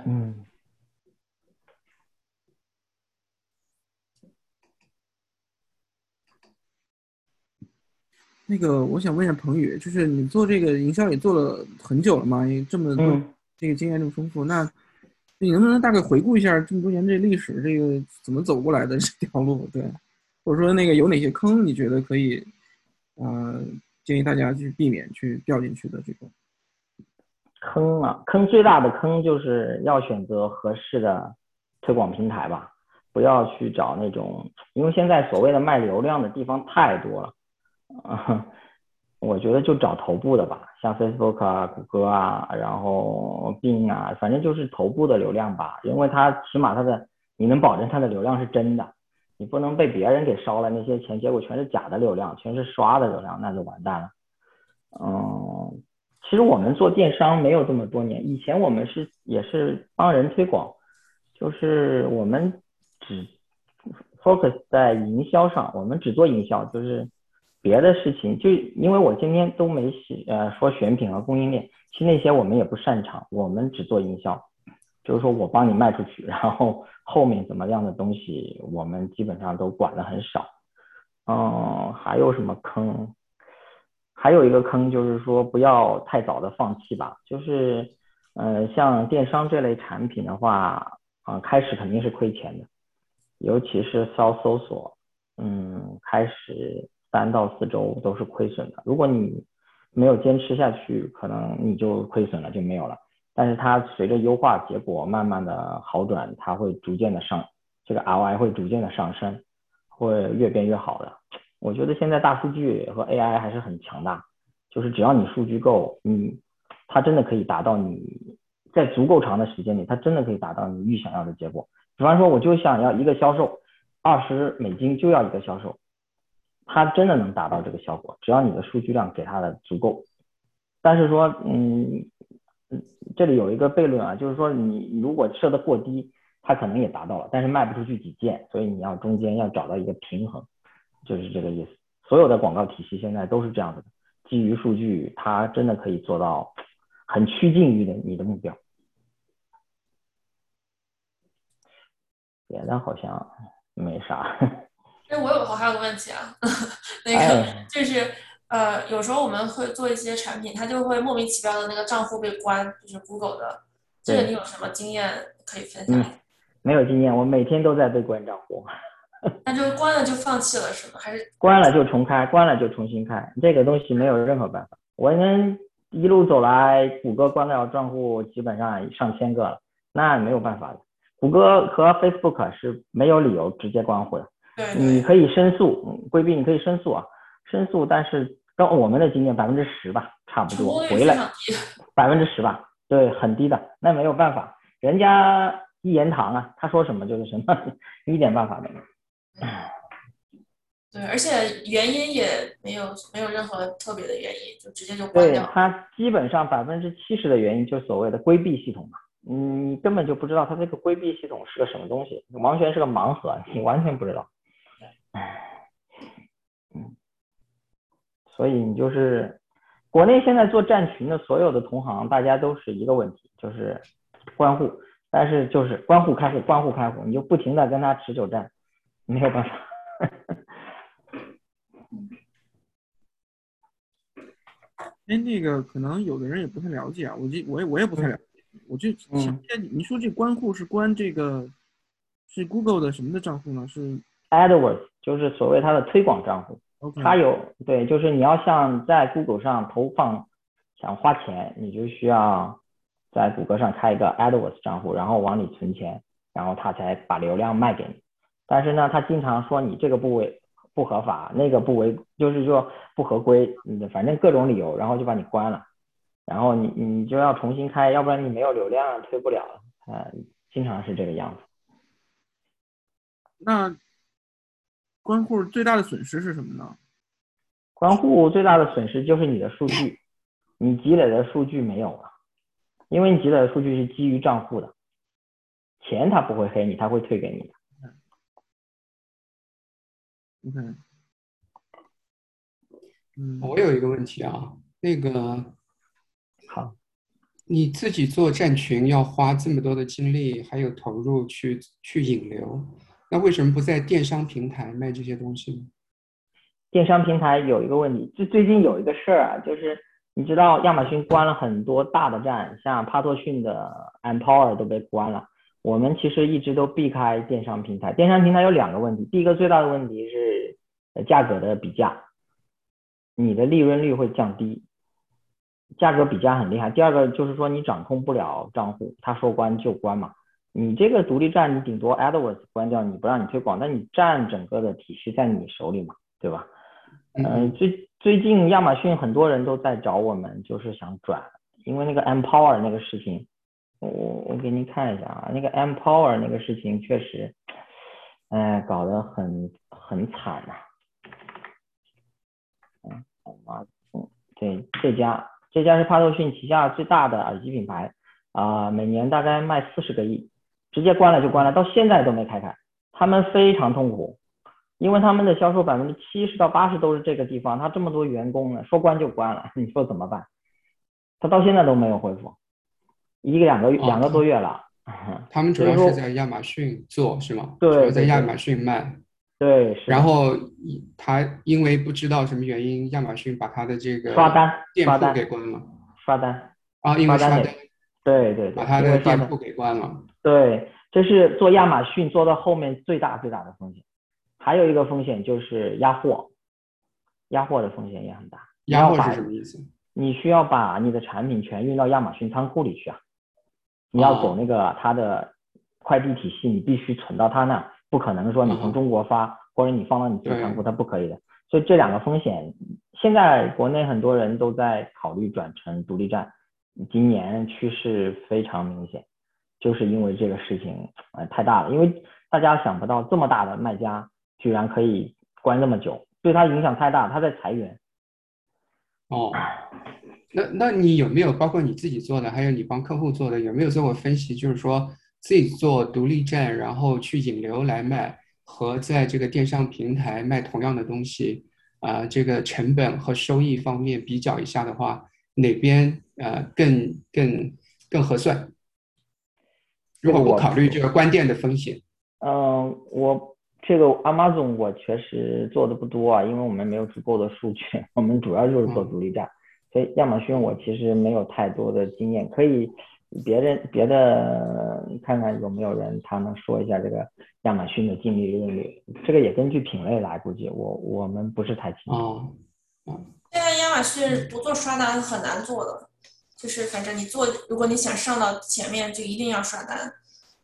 嗯，那个我想问一下彭宇，就是你做这个营销也做了很久了嘛，也这么多嗯这个经验这么丰富，那你能不能大概回顾一下这么多年这历史，这个怎么走过来的这条路？对，或者说那个有哪些坑，你觉得可以，呃，建议大家去避免去掉进去的这种？坑啊，坑最大的坑就是要选择合适的推广平台吧，不要去找那种，因为现在所谓的卖流量的地方太多了，啊，*laughs* 我觉得就找头部的吧，像 Facebook 啊、谷歌啊，然后 Bing 啊，反正就是头部的流量吧，因为它起码它的你能保证它的流量是真的，你不能被别人给烧了那些钱，结果全是假的流量，全是刷的流量，那就完蛋了。嗯，其实我们做电商没有这么多年，以前我们是也是帮人推广，就是我们只 focus 在营销上，我们只做营销，就是别的事情，就因为我今天都没写呃说选品和供应链，其实那些我们也不擅长，我们只做营销，就是说我帮你卖出去，然后后面怎么样的东西我们基本上都管的很少。嗯，还有什么坑？还有一个坑就是说不要太早的放弃吧，就是呃像电商这类产品的话，啊、开始肯定是亏钱的，尤其是骚搜索，嗯，开始三到四周都是亏损的。如果你没有坚持下去，可能你就亏损了，就没有了。但是它随着优化结果慢慢的好转，它会逐渐的上，这个 ROI 会逐渐的上升，会越变越好的。我觉得现在大数据和 AI 还是很强大，就是只要你数据够，你它真的可以达到你在足够长的时间里，它真的可以达到你预想要的结果。比方说，我就想要一个销售，二十美金就要一个销售，它真的能达到这个效果，只要你的数据量给它的足够。但是说，嗯，这里有一个悖论啊，就是说你如果设的过低，它可能也达到了，但是卖不出去几件，所以你要中间要找到一个平衡。就是这个意思。所有的广告体系现在都是这样子的，基于数据，它真的可以做到很趋近于的你的目标。别的好像没啥。哎，我有我还有个问题啊，*laughs* 那个哎就是呃，有时候我们会做一些产品，它就会莫名其妙的那个账户被关，就是 Google 的，这个你有什么经验可以分享？嗯，没有经验，我每天都在被关账户，那就关了就放弃了是吗？还是 *laughs* 关了就重开，关了就重新开，这个东西没有任何办法。我们一路走来，谷歌关掉账户基本上上千个了，那没有办法的。谷歌和 Facebook 是没有理由直接关户的。对对你可以申诉，嗯规避你可以申诉啊，申诉，但是跟我们的经验百分之十吧，差不多回来。*laughs* 百分之十吧，对，很低的，那没有办法，人家一言堂啊，他说什么就是什么，一点办法都没有。对，而且原因也没有没有任何特别的原因，就直接就关对掉。它基本上百分之七十的原因就是所谓的规避系统嘛，嗯你根本就不知道它这个规避系统是个什么东西，完全是个盲盒，你完全不知道。唉，嗯，所以你就是国内现在做站群的所有的同行，大家都是一个问题，就是关户，但是就是关户开户，关户开户，你就不停的跟他持久战，没有办法。*laughs* 哎，那个可能有的人也不太了解啊，我就我也我也不太了解，我就哎你说这关户是关这个是 Google 的什么的账户呢？是 AdWords 就是所谓它的推广账户。它有对，就是你要像在 Google 上投放，想花钱，你就需要在谷歌上开一个 AdWords 账户，然后往里存钱，然后它才把流量卖给你。但是呢，他经常说你这个部位不合法，那个不违，就是说不合规，嗯，反正各种理由，然后就把你关了，然后你你就要重新开，要不然你没有流量推不了，呃，经常是这个样子。那关户最大的损失是什么呢？关户最大的损失就是你的数据，你积累的数据没有了，因为你积累的数据是基于账户的，钱他不会黑你，他会退给你的。OK，嗯，我有一个问题啊，那个好，你自己做站群要花这么多的精力还有投入去去引流，那为什么不在电商平台卖这些东西呢？电商平台有一个问题，就最近有一个事儿啊，就是你知道亚马逊关了很多大的站，像帕托逊的 Empower 都被关了。我们其实一直都避开电商平台。电商平台有两个问题，第一个最大的问题是价格的比价，你的利润率会降低，价格比价很厉害。第二个就是说你掌控不了账户，他说关就关嘛。你这个独立站，你顶多 AdWords 关掉，你不让你推广，但你站整个的体系在你手里嘛，对吧？嗯、呃，最最近亚马逊很多人都在找我们，就是想转，因为那个 Empower 那个事情。我我给您看一下啊，那个 Empower 那个事情确实，哎，搞得很很惨呐、嗯，啊，嗯，对，这家这家是帕特逊旗下最大的耳机品牌啊、每年大概卖四十个亿，直接关了就关了，到现在都没开开，他们非常痛苦，因为他们的销售百分之七十到八十都是这个地方，他这么多员工呢，说关就关了，*laughs* 你说怎么办？他到现在都没有恢复。一个两个两个多月了。他们 *laughs* 主要是在亚马逊做是吗？对，主要在亚马逊卖。对，然后他因为不知道什么原因，亚马逊把他的这个刷单店铺给关了。刷单啊，因为刷单。对对对。把他的店铺给关了。对，这是做亚马逊做到后面最大最大的风险。还有一个风险就是压货，压货的风险也很大。压货是什么意思？你需要把你的产品全运到亚马逊仓库里去啊。你要走那个它的快递体系，你必须存到它那，不可能说你从中国发，或者你放到你自己仓库，它不可以的。所以这两个风险，现在国内很多人都在考虑转成独立站，今年趋势非常明显，就是因为这个事情呃太大了，因为大家想不到这么大的卖家居然可以关这么久，对他影响太大，他在裁员。哦。那那你有没有包括你自己做的，还有你帮客户做的，有没有做过分析？就是说自己做独立站，然后去引流来卖，和在这个电商平台卖同样的东西，啊、这个成本和收益方面比较一下的话，哪边呃更更更合算？如果不考虑这个关店的风险，嗯、呃，我这个 Amazon 我确实做的不多啊，因为我们没有足够的数据，*laughs* 我们主要就是做独立站。嗯所以亚马逊我其实没有太多的经验，可以别人别的看看有没有人他能说一下这个亚马逊的净利润率，这个也根据品类来，估计我我们不是太清楚。哦，现在亚马逊不做刷单很难做的，就是反正你做，如果你想上到前面，就一定要刷单，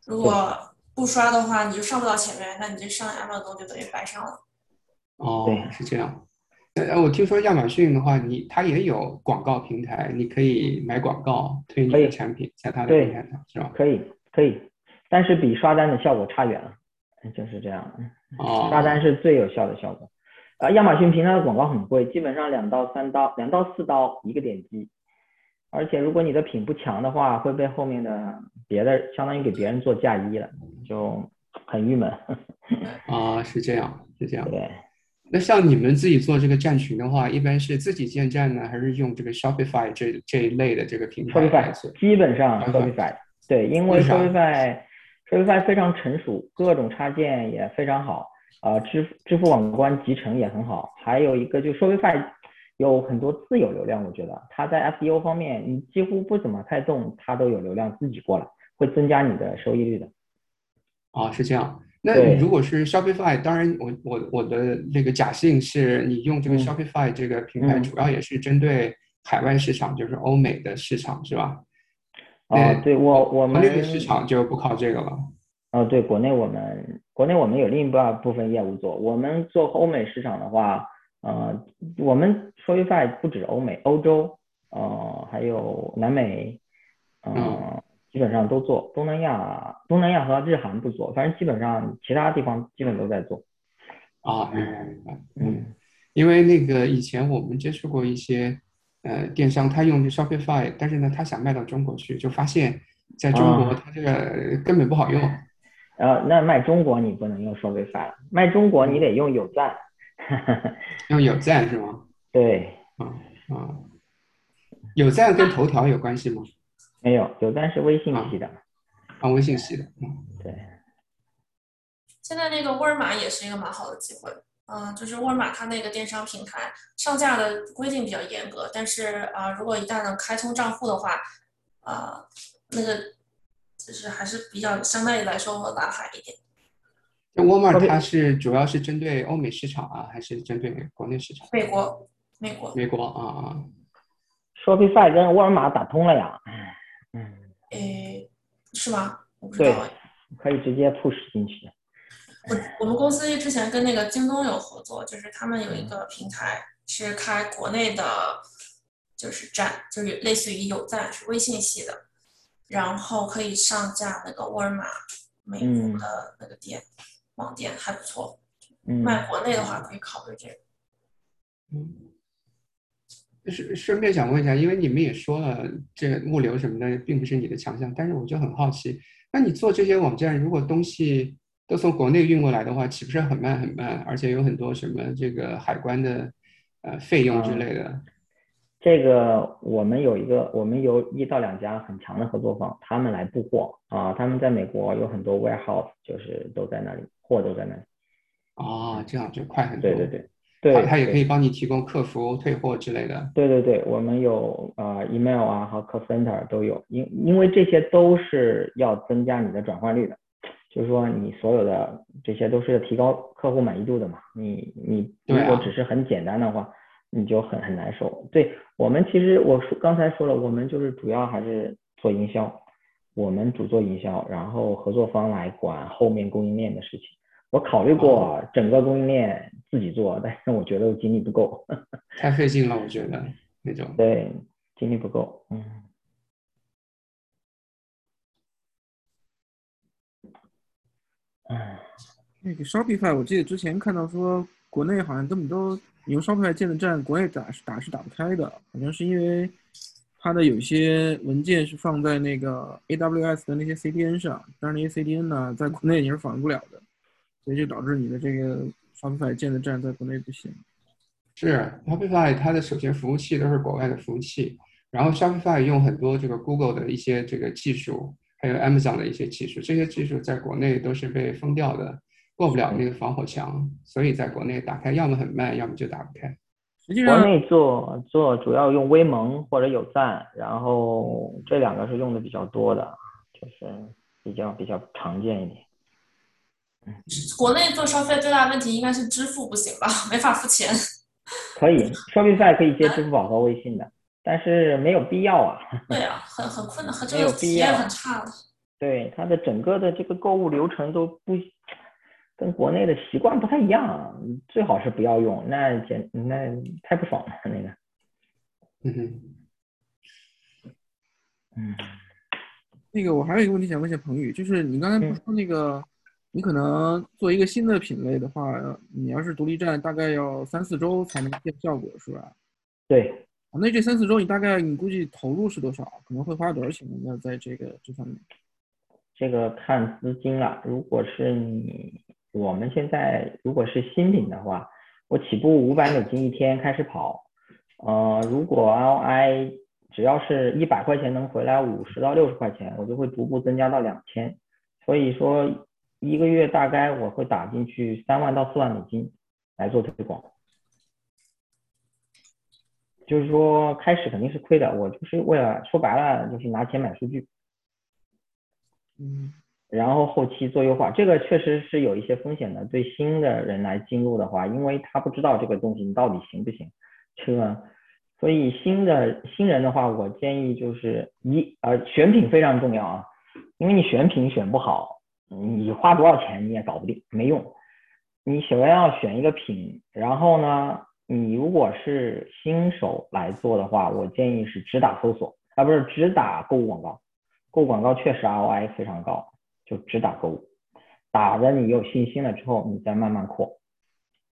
如果不刷的话，你就上不到前面，那你这上亚马逊就等于白上了。哦，是这样。呃，我听说亚马逊的话，你它也有广告平台，你可以买广告推你的产品在它的平台上，是吧？可以，可以，但是比刷单的效果差远了，就是这样。哦，刷单是最有效的效果。啊，亚马逊平台的广告很贵，基本上两到三刀，两到四刀一个点击，而且如果你的品不强的话，会被后面的别的相当于给别人做嫁衣了，就很郁闷。*laughs* 啊，是这样，是这样。对。那像你们自己做这个站群的话，一般是自己建站呢，还是用这个 Shopify 这这一类的这个平台？Shopify 基本上 Shopify，对，因为 Shopify Shopify 非常成熟，各种插件也非常好，啊、呃，支支付网关集成也很好，还有一个就 Shopify 有很多自有流量，我觉得它在 SEO 方面你几乎不怎么太动，它都有流量自己过来，会增加你的收益率的。啊，是这样。那你如果是 Shopify，当然我我我的那个假性是你用这个 Shopify 这个平台，主要也是针对海外市场，就是欧美的市场，是吧？啊，对我我们那个市场就不靠这个了。哦，对，国内我们国内我们有另一半部分业务做，我们做欧美市场的话，呃，我们 Shopify 不止欧美，欧洲，呃，还有南美，呃，基本上都做。东南亚，东南亚和日韩不做，反正基本上其他地方基本都在做。啊，明白明白。嗯，因为那个以前我们接触过一些呃电商，他用 Shopify，但是呢，他想卖到中国去，就发现在中国他这个根本不好用。然后那卖中国你不能用 Shopify，卖中国你得用有赞，*laughs* 用有赞是吗？对，啊啊，有赞跟头条有关系吗？没有，有赞是微信系的，啊，微信系的，嗯，对。现在那个沃尔玛也是一个蛮好的机会，嗯，就是沃尔玛它那个电商平台上架的规定比较严格，但是啊，如果一旦能开通账户的话，啊，那个。就是还是比较相对来说蓝海一点。那沃尔玛它是主要是针对欧美市场啊，还是针对国内市场？美国，美国，美国啊啊。Shopify 跟沃尔玛打通了呀？嗯。诶，是吗？我不知道。可以直接 push 进去。我我们公司之前跟那个京东有合作，就是他们有一个平台是开国内的，就是站，就是类似于有赞，是微信系的。然后可以上架那个沃尔玛美国的那个店，网店还不错。卖国内的话可以考虑这个。嗯，顺顺便想问一下，因为你们也说了，这个物流什么的并不是你的强项，但是我就很好奇，那你做这些网站，如果东西都从国内运过来的话，岂不是很慢很慢？而且有很多什么这个海关的呃费用之类的。这个我们有一个，我们有一到两家很强的合作方，他们来布货啊，他们在美国有很多 warehouse，就是都在那里，货都在那里。哦，这样就快很多。对对对，对，他也可以帮你提供客服、退货之类的。对对对，我们有呃 email 啊和 call center 都有，因因为这些都是要增加你的转换率的，就是说你所有的这些都是提高客户满意度的嘛，你你如果只是很简单的话。你就很很难受。对我们其实我说刚才说了，我们就是主要还是做营销，我们主做营销，然后合作方来管后面供应链的事情。我考虑过整个供应链自己做，但是我觉得我精力不够，*laughs* 太费劲了，我觉得那种。对，精力不够，嗯。哎，那个 Shopify，我记得之前看到说国内好像根本都。你用 Shopify 建的站，国内打是打是打不开的，好像是因为它的有些文件是放在那个 AWS 的那些 CDN 上，但是那些 CDN 呢，在国内你是访问不了的，所以就导致你的这个 Shopify 建的站在国内不行。是 Shopify 它的首先服务器都是国外的服务器，然后 Shopify 用很多这个 Google 的一些这个技术，还有 Amazon 的一些技术，这些技术在国内都是被封掉的。过不了那个防火墙，所以在国内打开要么很慢，要么就打不开。实际上，国内做做主要用微盟或者有赞，然后这两个是用的比较多的，就是比较比较常见一点。嗯，国内做消费最大的问题应该是支付不行吧？*laughs* 没法付钱。可以，消费赛可以接支付宝和微信的，但是没有必要啊。*laughs* 对啊，很很困难，和这个体验很差的。对，它的整个的这个购物流程都不。跟国内的习惯不太一样，最好是不要用，那简那太不爽了那个。嗯哼，嗯，那个我还有一个问题想问一下彭宇，就是你刚才不说那个，你可能做一个新的品类的话，你要是独立站，大概要三四周才能见效果，是吧？对。那这三四周你大概你估计投入是多少？可能会花多少钱呢？在这个这方面？这个看资金了，如果是你。我们现在如果是新品的话，我起步五百美金一天开始跑，呃，如果 L I 只要是一百块钱能回来五十到六十块钱，我就会逐步增加到两千，所以说一个月大概我会打进去三万到四万美金来做推广，就是说开始肯定是亏的，我就是为了说白了就是拿钱买数据，嗯。然后后期做优化，这个确实是有一些风险的。对新的人来进入的话，因为他不知道这个东西你到底行不行，这个，所以新的新人的话，我建议就是一呃选品非常重要啊，因为你选品选不好，你花多少钱你也搞不定，没用。你首先要选一个品，然后呢，你如果是新手来做的话，我建议是只打搜索，啊不是只打购物广告，购物广告确实 ROI 非常高，就只打购物，打的你有信心了之后，你再慢慢扩，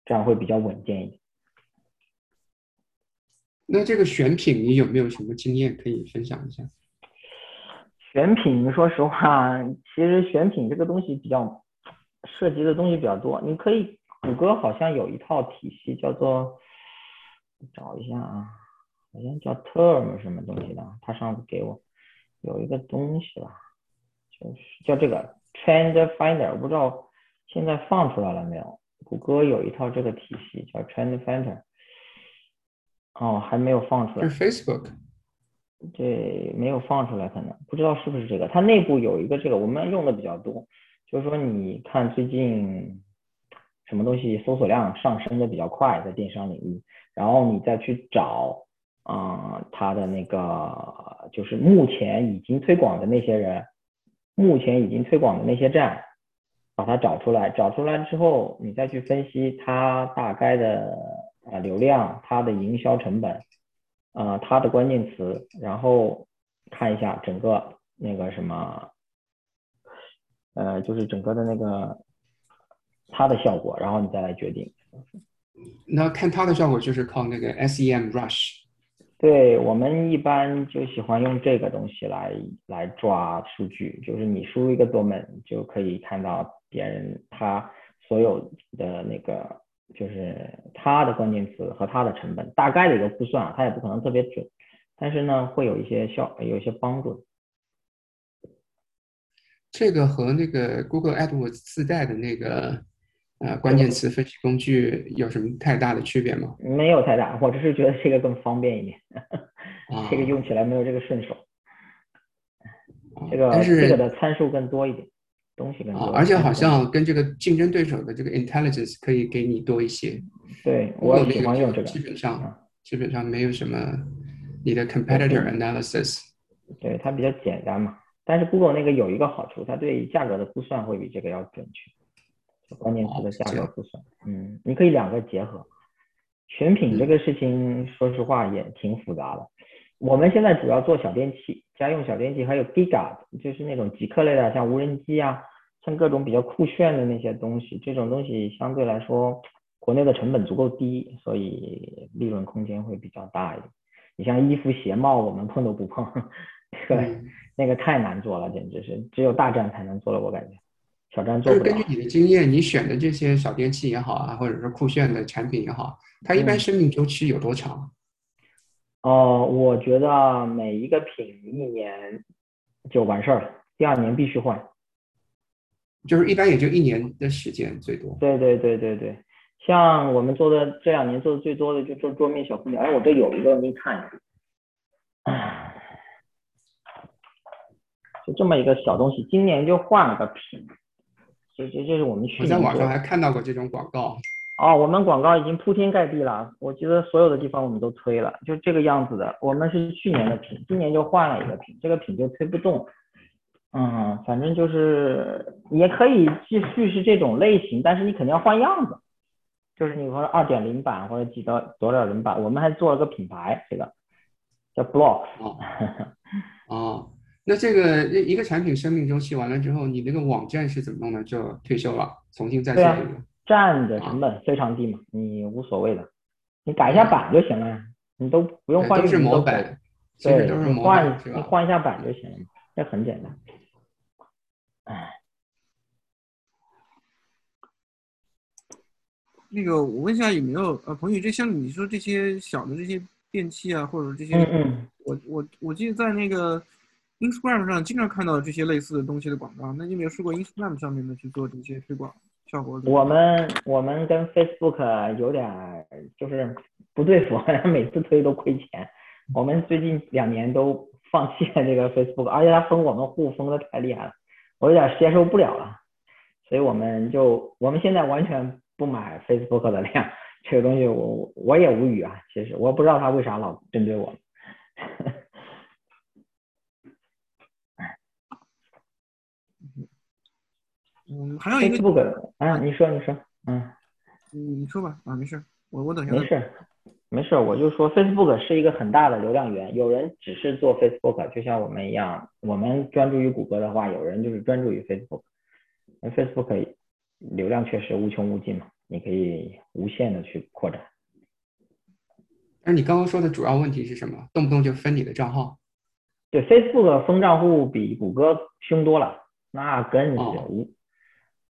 这样会比较稳健一点。那这个选品你有没有什么经验可以分享一下？选品，说实话，其实选品这个东西比较涉及的东西比较多。你可以，谷歌好像有一套体系叫做，找一下啊，好像叫 Term 什么东西的，他上次给我有一个东西了，就是叫这个 Trend Finder，我不知道现在放出来了没有。谷歌有一套这个体系叫 Trend Finder，哦，还没有放出来。是 Facebook。对，没有放出来，可能不知道是不是这个。它内部有一个这个，我们用的比较多，就是说你看最近什么东西搜索量上升的比较快，在电商领域，然后你再去找啊，它的那个就是目前已经推广的那些人，目前已经推广的那些站，把它找出来，找出来之后，你再去分析它大概的啊流量，它的营销成本。啊，它的关键词，然后看一下整个那个什么，呃，就是整个的那个它的效果，然后你再来决定。那看它的效果就是靠那个 SEM Rush。对我们一般就喜欢用这个东西来来抓数据，就是你输入一个 domain 就可以看到别人他所有的那个。就是他的关键词和他的成本大概的一个估算，它也不可能特别准，但是呢，会有一些效，有一些帮助。这个和那个 Google AdWords 自带的那个呃关键词分析工具有什么太大的区别吗？没有太大，我只是觉得这个更方便一点，*laughs* 这个用起来没有这个顺手。这个这个的参数更多一点。东西更多，而且好像跟这个竞争对手的这个 intelligence 可以给你多一些。对我喜欢用这个，基本上基本上没有什么你的 competitor analysis。对它比较简单嘛，但是 Google 那个有一个好处，它对价格的估算会比这个要准确，关键词的价格不算。嗯，你可以两个结合。选品这个事情，说实话也挺复杂的。我们现在主要做小电器，家用小电器，还有 Giga，就是那种极客类的，像无人机啊，像各种比较酷炫的那些东西。这种东西相对来说，国内的成本足够低，所以利润空间会比较大一点。你像衣服、鞋帽，我们碰都不碰，*laughs* 对，那个太难做了，简直是只有大站才能做了，我感觉小站做不了。根据你的经验，你选的这些小电器也好啊，或者是酷炫的产品也好，它一般生命周期有多长？哦，我觉得每一个品一年就完事儿了，第二年必须换，就是一般也就一年的时间最多。对对对对对，像我们做的这两年做的最多的就做桌面小空调，哎，我这有一个你看一下，哎，就这么一个小东西，今年就换了个品，这这这是我们去年。我在网上还看到过这种广告。哦，我们广告已经铺天盖地了，我觉得所有的地方我们都推了，就这个样子的。我们是去年的品，今年就换了一个品，这个品就推不动。嗯，反正就是也可以继续是这种类型，但是你肯定要换样子。就是你说二点零版或者几多多少人版，我们还做了个品牌，这个叫 Block。哦，哦，那这个一个产品生命周期完了之后，你那个网站是怎么弄的？就退休了，重新再做一个。站的成本非常低嘛，你无所谓的，你改一下版就行了，你都不用换都是模板，对，你换你换一下版就行了，这很简单。哎，那个我问一下有没有呃朋友，就像你说这些小的这些电器啊，或者这些，嗯嗯，我我我记得在那个 Instagram 上经常看到这些类似的东西的广告，那你有没有试过 Instagram 上面的去做这些推广效果？我们我们跟 Facebook 有点就是不对付，*laughs* 每次推都亏钱。我们最近两年都放弃了这个 Facebook，而且他封我们户封的太厉害了，我有点接受不了了。所以我们就我们现在完全不买 Facebook 的量，这个东西我我也无语啊。其实我不知道他为啥老针对我。*laughs* 嗯，还有一个 Facebook 啊，你说你说，嗯，你说吧，啊，没事，我我等一下。没事，没事，我就说 Facebook 是一个很大的流量源，有人只是做 Facebook，就像我们一样，我们专注于谷歌的话，有人就是专注于 Facebook。Facebook 流量确实无穷无尽嘛，你可以无限的去扩展。那你刚刚说的主要问题是什么？动不动就分你的账号？对，Facebook 封账户比谷歌凶多了，那更是哦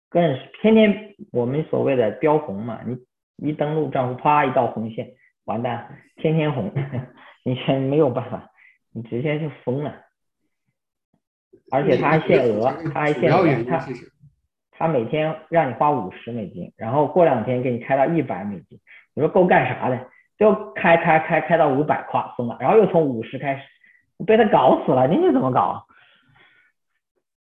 无，更是天天我们所谓的标红嘛，你一登录账户，啪一道红线，完蛋，天天红，*laughs* 你现没有办法，你直接就疯了。而且他还限额，他还限额主要原，因它是什么？他每天让你花五十美金，然后过两天给你开到一百美金，你说够干啥的？就开开开开到五百，咵疯了，然后又从五十开始，被他搞死了，你这怎么搞？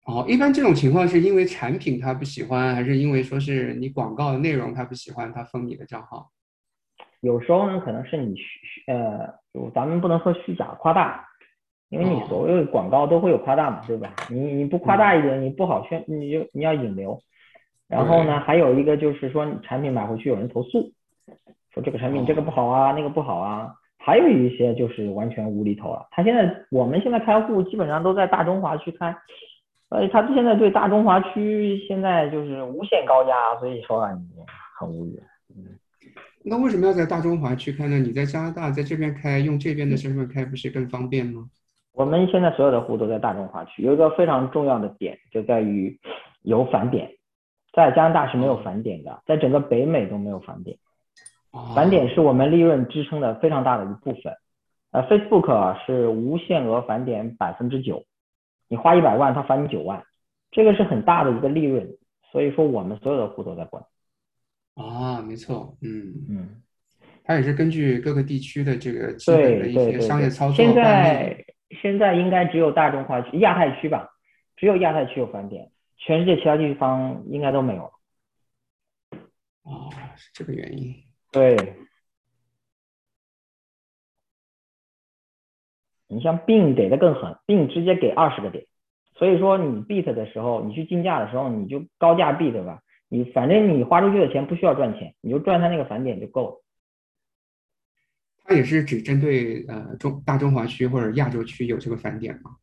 哦，一般这种情况是因为产品他不喜欢，还是因为说是你广告的内容他不喜欢，他封你的账号？有时候呢，可能是你虚呃，就咱们不能说虚假夸大，因为你哦所有的广告都会有夸大嘛，对吧？你你不夸大一点，你不好宣，你就你要引流。然后呢，还有一个就是说，你产品买回去有人投诉，说这个产品这个不好啊，那个不好啊。还有一些就是完全无厘头了。他现在我们现在开户基本上都在大中华区开，所以他现在对大中华区现在就是无限高压，所以说啊，你很无语。嗯那为什么要在大中华区开呢？你在加拿大在这边开，用这边的身份开不是更方便吗？我们现在所有的户都在大中华区，有一个非常重要的点就在于有返点，在加拿大是没有返点的，在整个北美都没有返点。哦返点是我们利润支撑的非常大的一部分。呃，Facebook 啊是无限额返点百分之九，你花一百万，他返你九万，这个是很大的一个利润。所以说我们所有的户都在管。啊，没错，嗯，嗯，它也是根据各个地区的这个基本的一些。商业操作现。在现在应该只有大中华区、亚太区吧，只有亚太区有返点，全世界其他地方应该都没有。哦，是这个原因。对，你像 Bing 给的更狠，Bing 直接给二十个点，所以说你 beat 的时候，你去竞价的时候，你就高价 beat 吧，你反正你花出去的钱不需要赚钱，你就赚他那个返点就够了。它也是只针对呃中大中华区或者亚洲区有这个返点吗？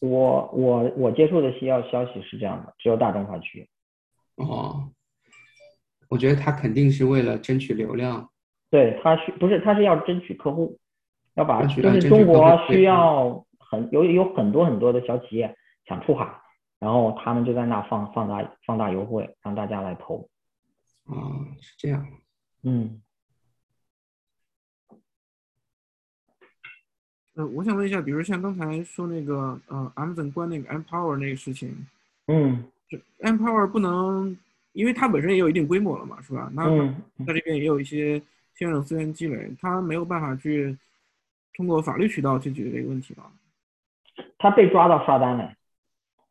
我我我接触的需要消息是这样的，只有大中华区。哦，我觉得他肯定是为了争取流量。对他需不是他是要争取客户，要把就是中国需要很有有很多很多的小企业想出海，然后他们就在那放放大放大优惠，让大家来投。啊、是这样。嗯，呃，我想问一下，比如像刚才说那个呃，Amazon 关那个 Empower 那个事情，嗯就 Empower 不能，因为它本身也有一定规模了嘛，是吧？那嗯，在这边也有一些现有资源积累，它没有办法去通过法律渠道去解决这个问题吧。他被抓到刷单了。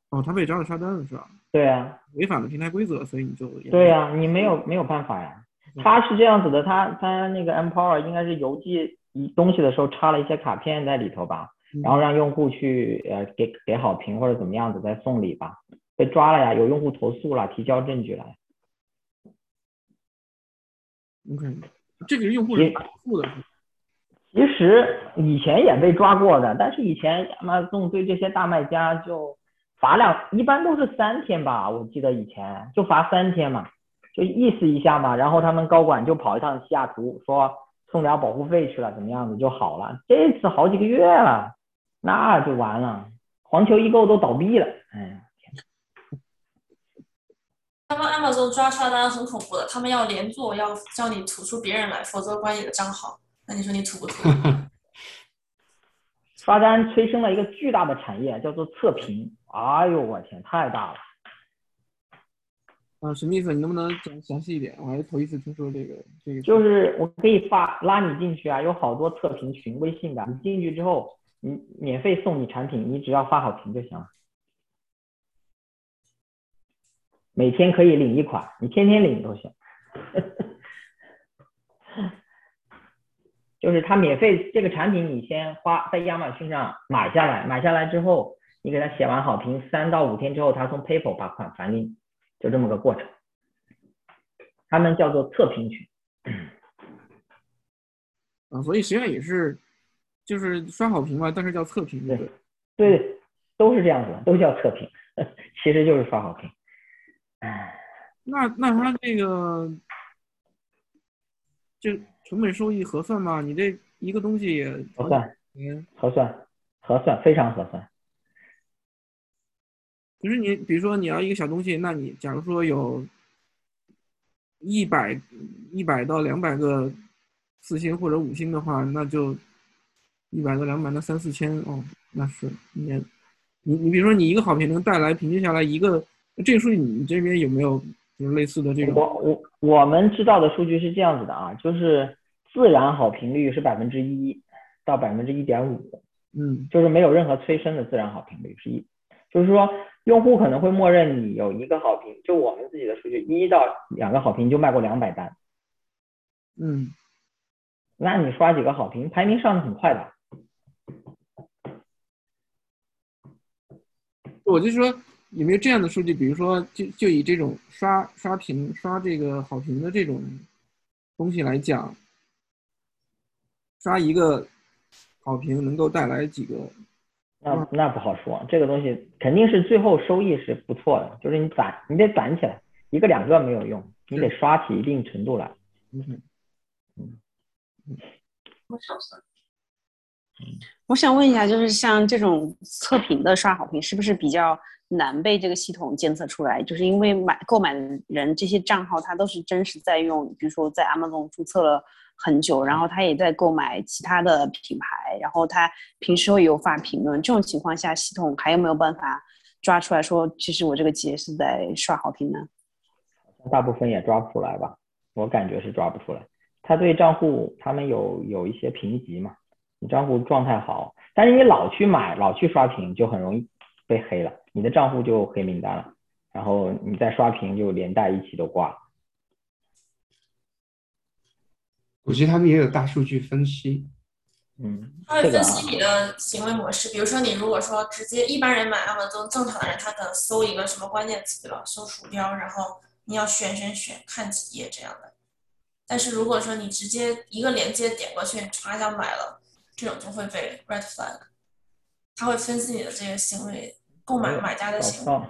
哦，他被抓到刷单了是吧？对啊，违反了平台规则，所以你就对呀、你没有没有办法呀。他是这样子的，他他那个 Empower 应该是邮寄一东西的时候插了一些卡片在里头吧，嗯然后让用户去呃给给好评或者怎么样子再送礼吧。被抓了呀，有用户投诉了，提交证据来。OK，这个用户是也反复的，其实以前也被抓过的，但是以前亚马逊对这些大卖家就罚两，一般都是三天吧，我记得以前就罚三天嘛，就意思一下嘛，然后他们高管就跑一趟西雅图，说送点保护费去了，怎么样子就好了。这次好几个月了，那就完了，环球易购都倒闭了，哎呀，他们 Amazon 抓刷单很恐怖的，他们要连坐，要叫你吐出别人来，否则关你的账号。那你说你土不土？*laughs* 刷单催生了一个巨大的产业，叫做测评。哎呦我天，太大了。啊，什么意思？你能不能讲详细一点？我还是头一次听说这个这个。就是我可以发拉你进去啊，有好多测评群，微信的，你进去之后，你免费送你产品，你只要发好评就行了。每天可以领一款，你天天领都行。*laughs* 就是他免费这个产品，你先花在亚马逊上买下来，买下来之后，你给他写完好评，三到五天之后，他从 PayPal 把款返你就这么个过程。他们叫做测评群。啊，所以实际上也是，就是刷好评嘛，但是叫测评，对对对，都是这样子的，都叫测评，*laughs* 其实就是刷好评。哎，那那他这个，这成本收益合算吗？你这一个东西也合算，嗯，合算，合算，非常合算。可是你比如说你要一个小东西，那你假如说有一百一百到两百个。四星或者五星的话，那就一百到两百，那三四千哦，那是你你你比如说你一个好评能带来平均下来一个，这个数据你这边有没有就是类似的这种？我我我们知道的数据是这样子的啊，就是自然好评率是百分之一到百分之一点五，嗯，就是没有任何催生的自然好评率是一，就是说用户可能会默认你有一个好评，就我们自己的数据一到两个好评就卖过两百单，嗯。那你刷几个好评，排名上的很快的。我就说有没有这样的数据，比如说就就以这种刷刷屏、刷这个好评的这种东西来讲，刷一个好评能够带来几个？那那不好说，这个东西肯定是最后收益是不错的，就是你攒，你得攒起来，一个两个没有用，你得刷起一定程度来。嗯。我想问一下，就是像这种测评的刷好评，是不是比较难被这个系统监测出来？就是因为买购买的人这些账号，他都是真实在用，比如说在 Amazon 注册了很久，然后他也在购买其他的品牌，然后他平时会有发评论。这种情况下，系统还有没有办法抓出来说，其实我这个企业是在刷好评呢？大部分也抓不出来吧，我感觉是抓不出来。他对账户，他们有有一些评级嘛？你账户状态好，但是你老去买，老去刷屏，就很容易被黑了，你的账户就黑名单了，然后你再刷屏，就连带一起都挂了。估计他们也有大数据分析，嗯，他会分析你的行为模式，比如说你如果说直接一般人买 Amazon，正常的人他可能搜一个什么关键词，对吧？搜鼠标，然后你要选选选，看几页这样的。但是如果说你直接一个链接点过去，唰一下买了，这种就会被 red flag，他会分析你的这个行为，购买买家的行为。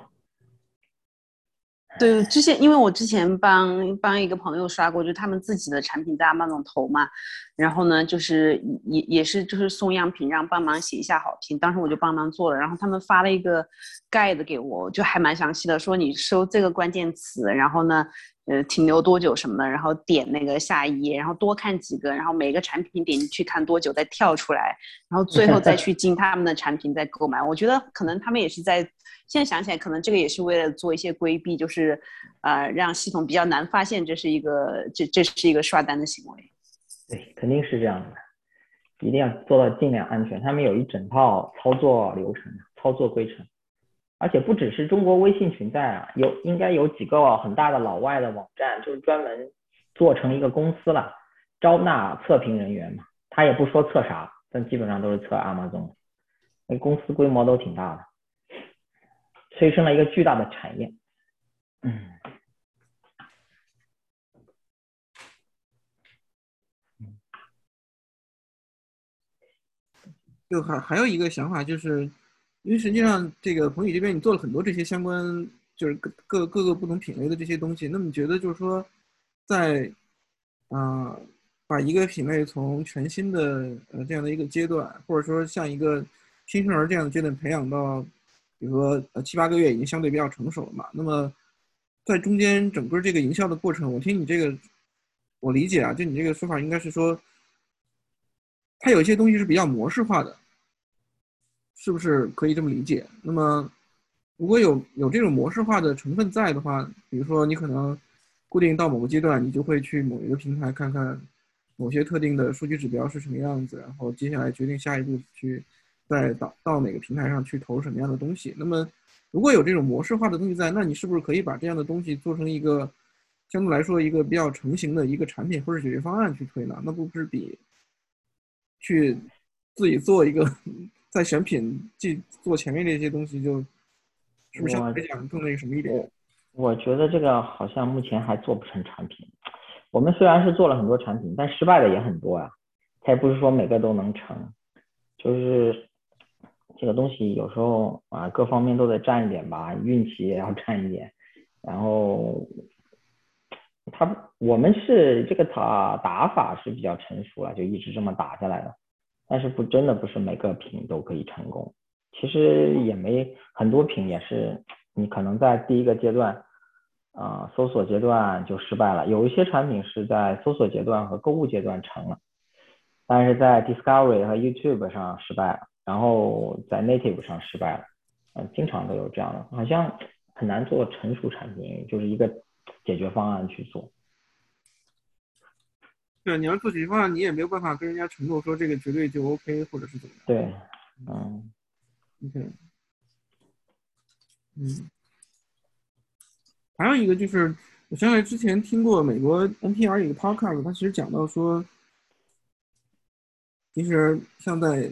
对，之前因为我之前帮帮一个朋友刷过，就他们自己的产品在 Amazon 投嘛，然后呢，就是也也是就是送样品，让帮忙写一下好评，当时我就帮忙做了，然后他们发了一个 guide 给我，就还蛮详细的，说你搜这个关键词，然后呢。呃，停留多久什么的，然后点那个下一页，然后多看几个，然后每个产品点进去看多久，再跳出来，然后最后再 *laughs* 去进他们的产品再购买。我觉得可能他们也是在现在想起来，可能这个也是为了做一些规避，就是呃让系统比较难发现这是一个这这是一个刷单的行为。对，肯定是这样的，一定要做到尽量安全。他们有一整套操作流程、操作规程。而且不只是中国微信群在啊，有应该有几个很大的老外的网站，就是专门做成一个公司了，招纳测评人员嘛。他也不说测啥，但基本上都是测 Amazon，那公司规模都挺大的，催生了一个巨大的产业。嗯，就还还有一个想法就是。因为实际上，这个彭宇这边你做了很多这些相关，就是各各各个不同品类的这些东西。那么你觉得就是说，在啊，把一个品类从全新的呃这样的一个阶段，或者说像一个新生儿这样的阶段培养到，比如说呃七八个月已经相对比较成熟了嘛。那么在中间整个这个营销的过程，我听你这个，我理解啊，就你这个说法应该是说，它有一些东西是比较模式化的。是不是可以这么理解？那么，如果有有这种模式化的成分在的话，比如说你可能固定到某个阶段，你就会去某一个平台看看某些特定的数据指标是什么样子，然后接下来决定下一步去再到到哪个平台上去投什么样的东西。那么，如果有这种模式化的东西在，那你是不是可以把这样的东西做成一个相对来说一个比较成型的一个产品或者解决方案去推呢？那不是比去自己做一个？在选品，即做前面那些东西，就是不是相对来讲更那个什么一点？我觉得这个好像目前还做不成产品。我们虽然是做了很多产品，但失败的也很多呀。它也不是说每个都能成，就是这个东西有时候啊，各方面都得占一点吧，运气也要占一点。然后，他我们是这个打打法是比较成熟了，就一直这么打下来的。但是不真的不是每个品都可以成功，其实也没很多品也是你可能在第一个阶段啊搜索阶段就失败了，有一些产品是在搜索阶段和购物阶段成了。但是在 Discovery 和 YouTube 上失败了，然后在 Native 上失败了，嗯，经常都有这样的，好像很难做成熟产品，就是一个解决方案去做。对，你要做解决方案，你也没有办法跟人家承诺说这个绝对就 OK，或者是怎么样。对，嗯，OK，嗯，还有一个就是，我想起来之前听过美国 NPR 一个 Podcast，他其实讲到说。其实，像在，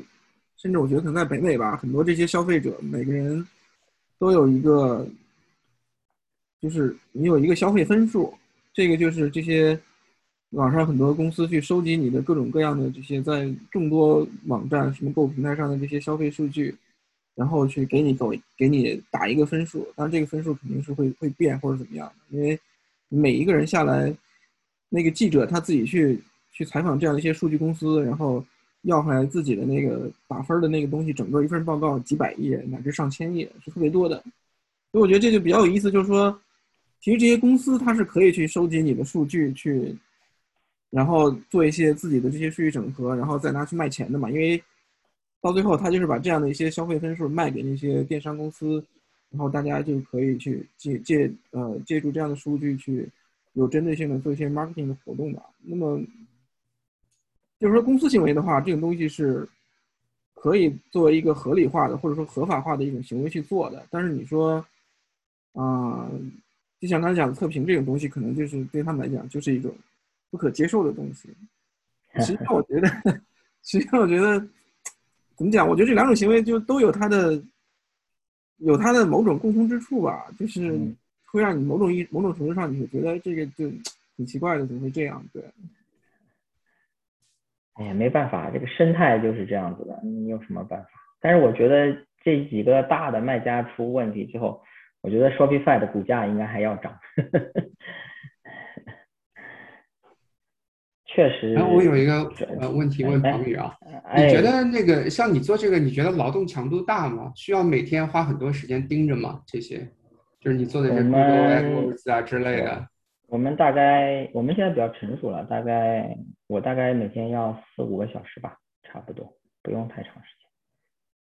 甚至我觉得可能在北美吧，很多这些消费者，每个人都有一个，就是你有一个消费分数，这个就是这些网上很多公司去收集你的各种各样的这些在众多网站什么购物平台上的这些消费数据，然后去给你走给你打一个分数，当然这个分数肯定是会会变或者怎么样的，因为每一个人下来，那个记者他自己去去采访这样一些数据公司，然后。要回来自己的那个打分的那个东西，整个一份报告几百页乃至上千页是特别多的，所以我觉得这就比较有意思，就是说，其实这些公司它是可以去收集你的数据去，然后做一些自己的这些数据整合，然后再拿去卖钱的嘛，因为到最后他就是把这样的一些消费分数卖给那些电商公司，然后大家就可以去借借呃借助这样的数据去有针对性的做一些 marketing 的活动吧，那么。就是说，公司行为的话，这种东西是可以作为一个合理化的或者说合法化的一种行为去做的。但是你说，啊，就像刚才讲的测评这种东西，可能就是对他们来讲就是一种不可接受的东西。*laughs* 实际上，我觉得，实际上我觉得，怎么讲？我觉得这两种行为就都有它的有它的某种共通之处吧，就是会让你某种一某种程度上你会觉得这个就挺奇怪的，怎么会这样？对。哎呀，没办法，这个生态就是这样子的，你有什么办法？但是我觉得这几个大的卖家出问题之后，我觉得 Shopify 的股价应该还要涨。*laughs* 确实。然后我有一个呃问题问庞宇啊，你觉得那个像你做这个，你觉得劳动强度大吗？需要每天花很多时间盯着吗？这些就是你做的这 Google AdWords 啊之类的。我们大概我们现在比较成熟了，大概我大概每天要四五个小时吧，差不多，不用太长时间。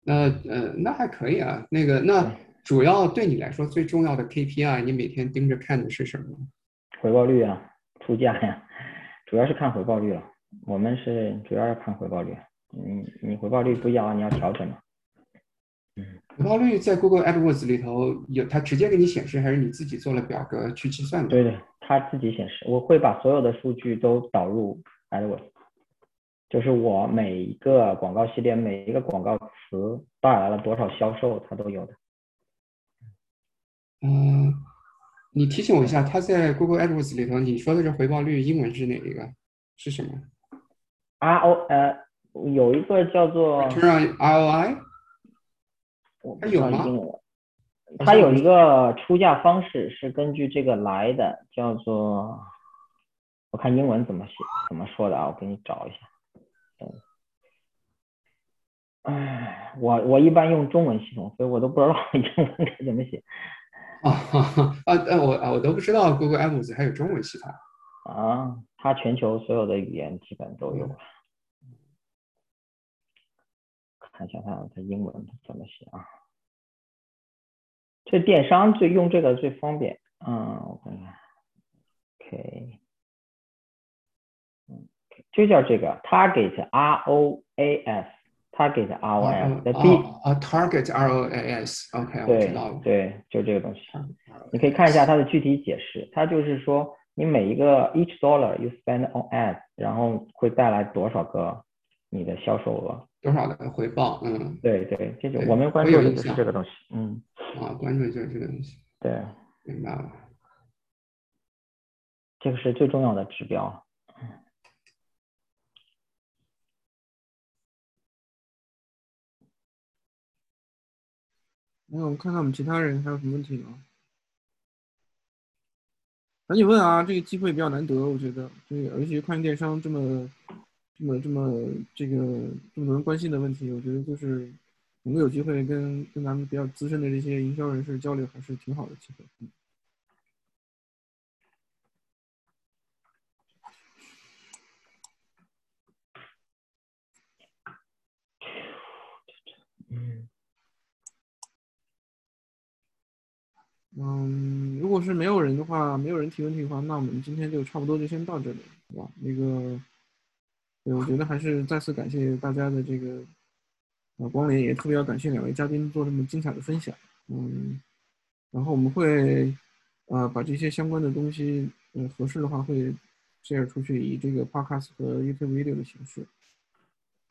那呃，那还可以啊。那个，那主要对你来说最重要的 KPI，你每天盯着看的是什么？回报率啊，出价呀，主要是看回报率了。我们是主要是看回报率。嗯，你回报率不一样，你要调整嘛。嗯回报率在 Google AdWords 里头有，它直接给你显示，还是你自己做了表格去计算的？对对，它自己显示。我会把所有的数据都导入 AdWords，就是我每一个广告系列、每一个广告词带来了多少销售，它都有的。嗯，你提醒我一下，它在 Google AdWords 里头，你说的这回报率英文是哪一个？是什么？RO 呃，有一个叫做 ROI。它有吗？它有一个出价方式是根据这个来的，叫做我看英文怎么写怎么说的啊？我给你找一下。嗯，哎，我我一般用中文系统，所以我都不知道 *laughs* 英文该怎么写。啊 *laughs* 啊啊！我啊我都不知道 Google Ads 还有中文系统。啊，它全球所有的语言基本都有。看一下它它英文怎么写啊？这电商最用这个最方便。嗯，我看看。OK，就叫这个 Target ROAS R O S。B 啊，Target R O A S。OK，我知道了。对，就这个东西。你可以看一下它的具体解释。它就是说，你每一个 each dollar you spend on ads，然后会带来多少个你的销售额。多少的回报？嗯，对对，这就我们关注的就是这个东西。嗯，啊，关注就是这个东西。对，明白了。这个是最重要的指标。那我们看看我们其他人还有什么问题吗？赶紧问啊！这个机会比较难得，我觉得，对而且跨境电商这么、这么、这么这个这么多人关心的问题，我觉得就是能够有机会跟跟咱们比较资深的这些营销人士交流，还是挺好的机会。嗯。嗯，如果是没有人的话，没有人提问题的话，那我们今天就差不多就先到这里，好吧？那个，对，我觉得还是再次感谢大家的这个呃光临，也特别要感谢两位嘉宾做这么精彩的分享。嗯，然后我们会呃把这些相关的东西，呃合适的话会 share 出去，以这个 podcast 和 YouTube video 的形式。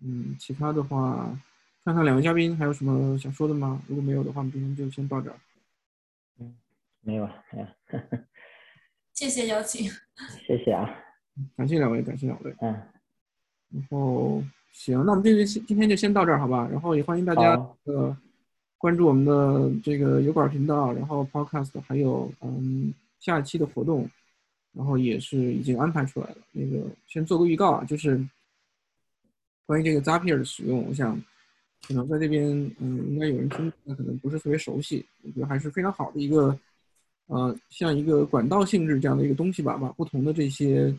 嗯，其他的话，看看两位嘉宾还有什么想说的吗？如果没有的话，我们今天就先到这儿。没有了，哎呀，*laughs* 谢谢邀请，*laughs* 谢谢啊，感谢两位，感谢两位，嗯，然后行，那我们这个今天就先到这儿，好吧？然后也欢迎大家呃关注我们的这个油管频道，然后 Podcast，还有嗯下一期的活动，然后也是已经安排出来了。那个先做个预告啊，就是关于这个 Zapier 的使用，我想可能在这边嗯应该有人听，那可能不是特别熟悉，我觉得还是非常好的一个。呃，像一个管道性质这样的一个东西吧，把不同的这些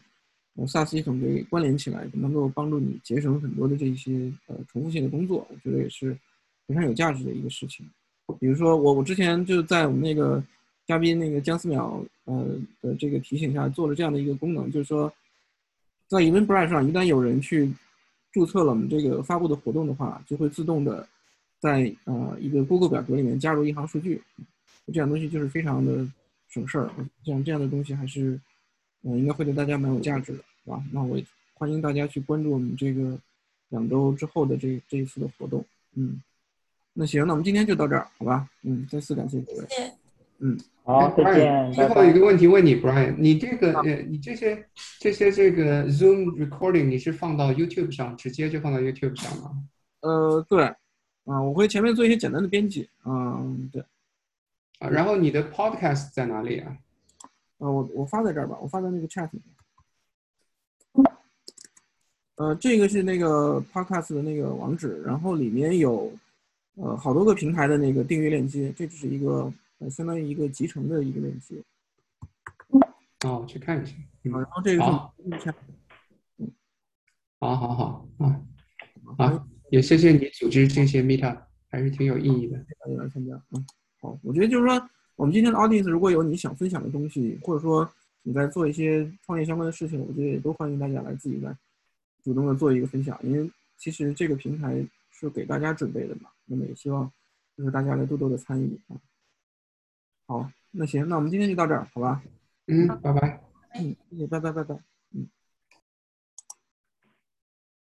呃 SaaS 系统给关联起来，能够帮助你节省很多的这些呃重复性的工作，我觉得也是非常有价值的一个事情。比如说我我之前就在我们那个嘉宾那个姜思淼呃的这个提醒下做了这样的一个功能，就是说在 Eventbrite 上，一旦有人去注册了我们这个发布的活动的话，就会自动的在呃一个 Google 表格里面加入一行数据。这样东西就是非常的省事儿，像这样的东西还是，嗯，应该会对大家蛮有价值的，是吧？那我欢迎大家去关注我们这个两周之后的这这一次的活动，嗯，那行，那我们今天就到这儿，好吧？嗯，再次感谢各位，嗯，好，再见。最后一个问题问你，Brian，你这个呃，你这些这些这个 Zoom recording 你是放到 YouTube 上，直接就放到 YouTube 上吗？呃，对，啊，我会前面做一些简单的编辑，嗯，对。啊，然后你的 podcast 在哪里啊？呃，我我发在这儿吧，我发在那个 chat 里面。呃，这个是那个 podcast 的那个网址，然后里面有呃好多个平台的那个订阅链接，这只是一个呃相当于一个集成的一个链接。哦，去看一下。好，然后这个好，嗯，好好好，啊，好，也谢谢你组织这些 meetup，还是挺有意义的。大家来参加，嗯。我觉得就是说，我们今天的 audience 如果有你想分享的东西，或者说你在做一些创业相关的事情，我觉得也都欢迎大家来自己来主动的做一个分享，因为其实这个平台是给大家准备的嘛。那么也希望就是大家来多多的参与啊。好，那行，那我们今天就到这儿，好吧？嗯，拜拜。嗯，谢谢，拜拜，拜拜。嗯。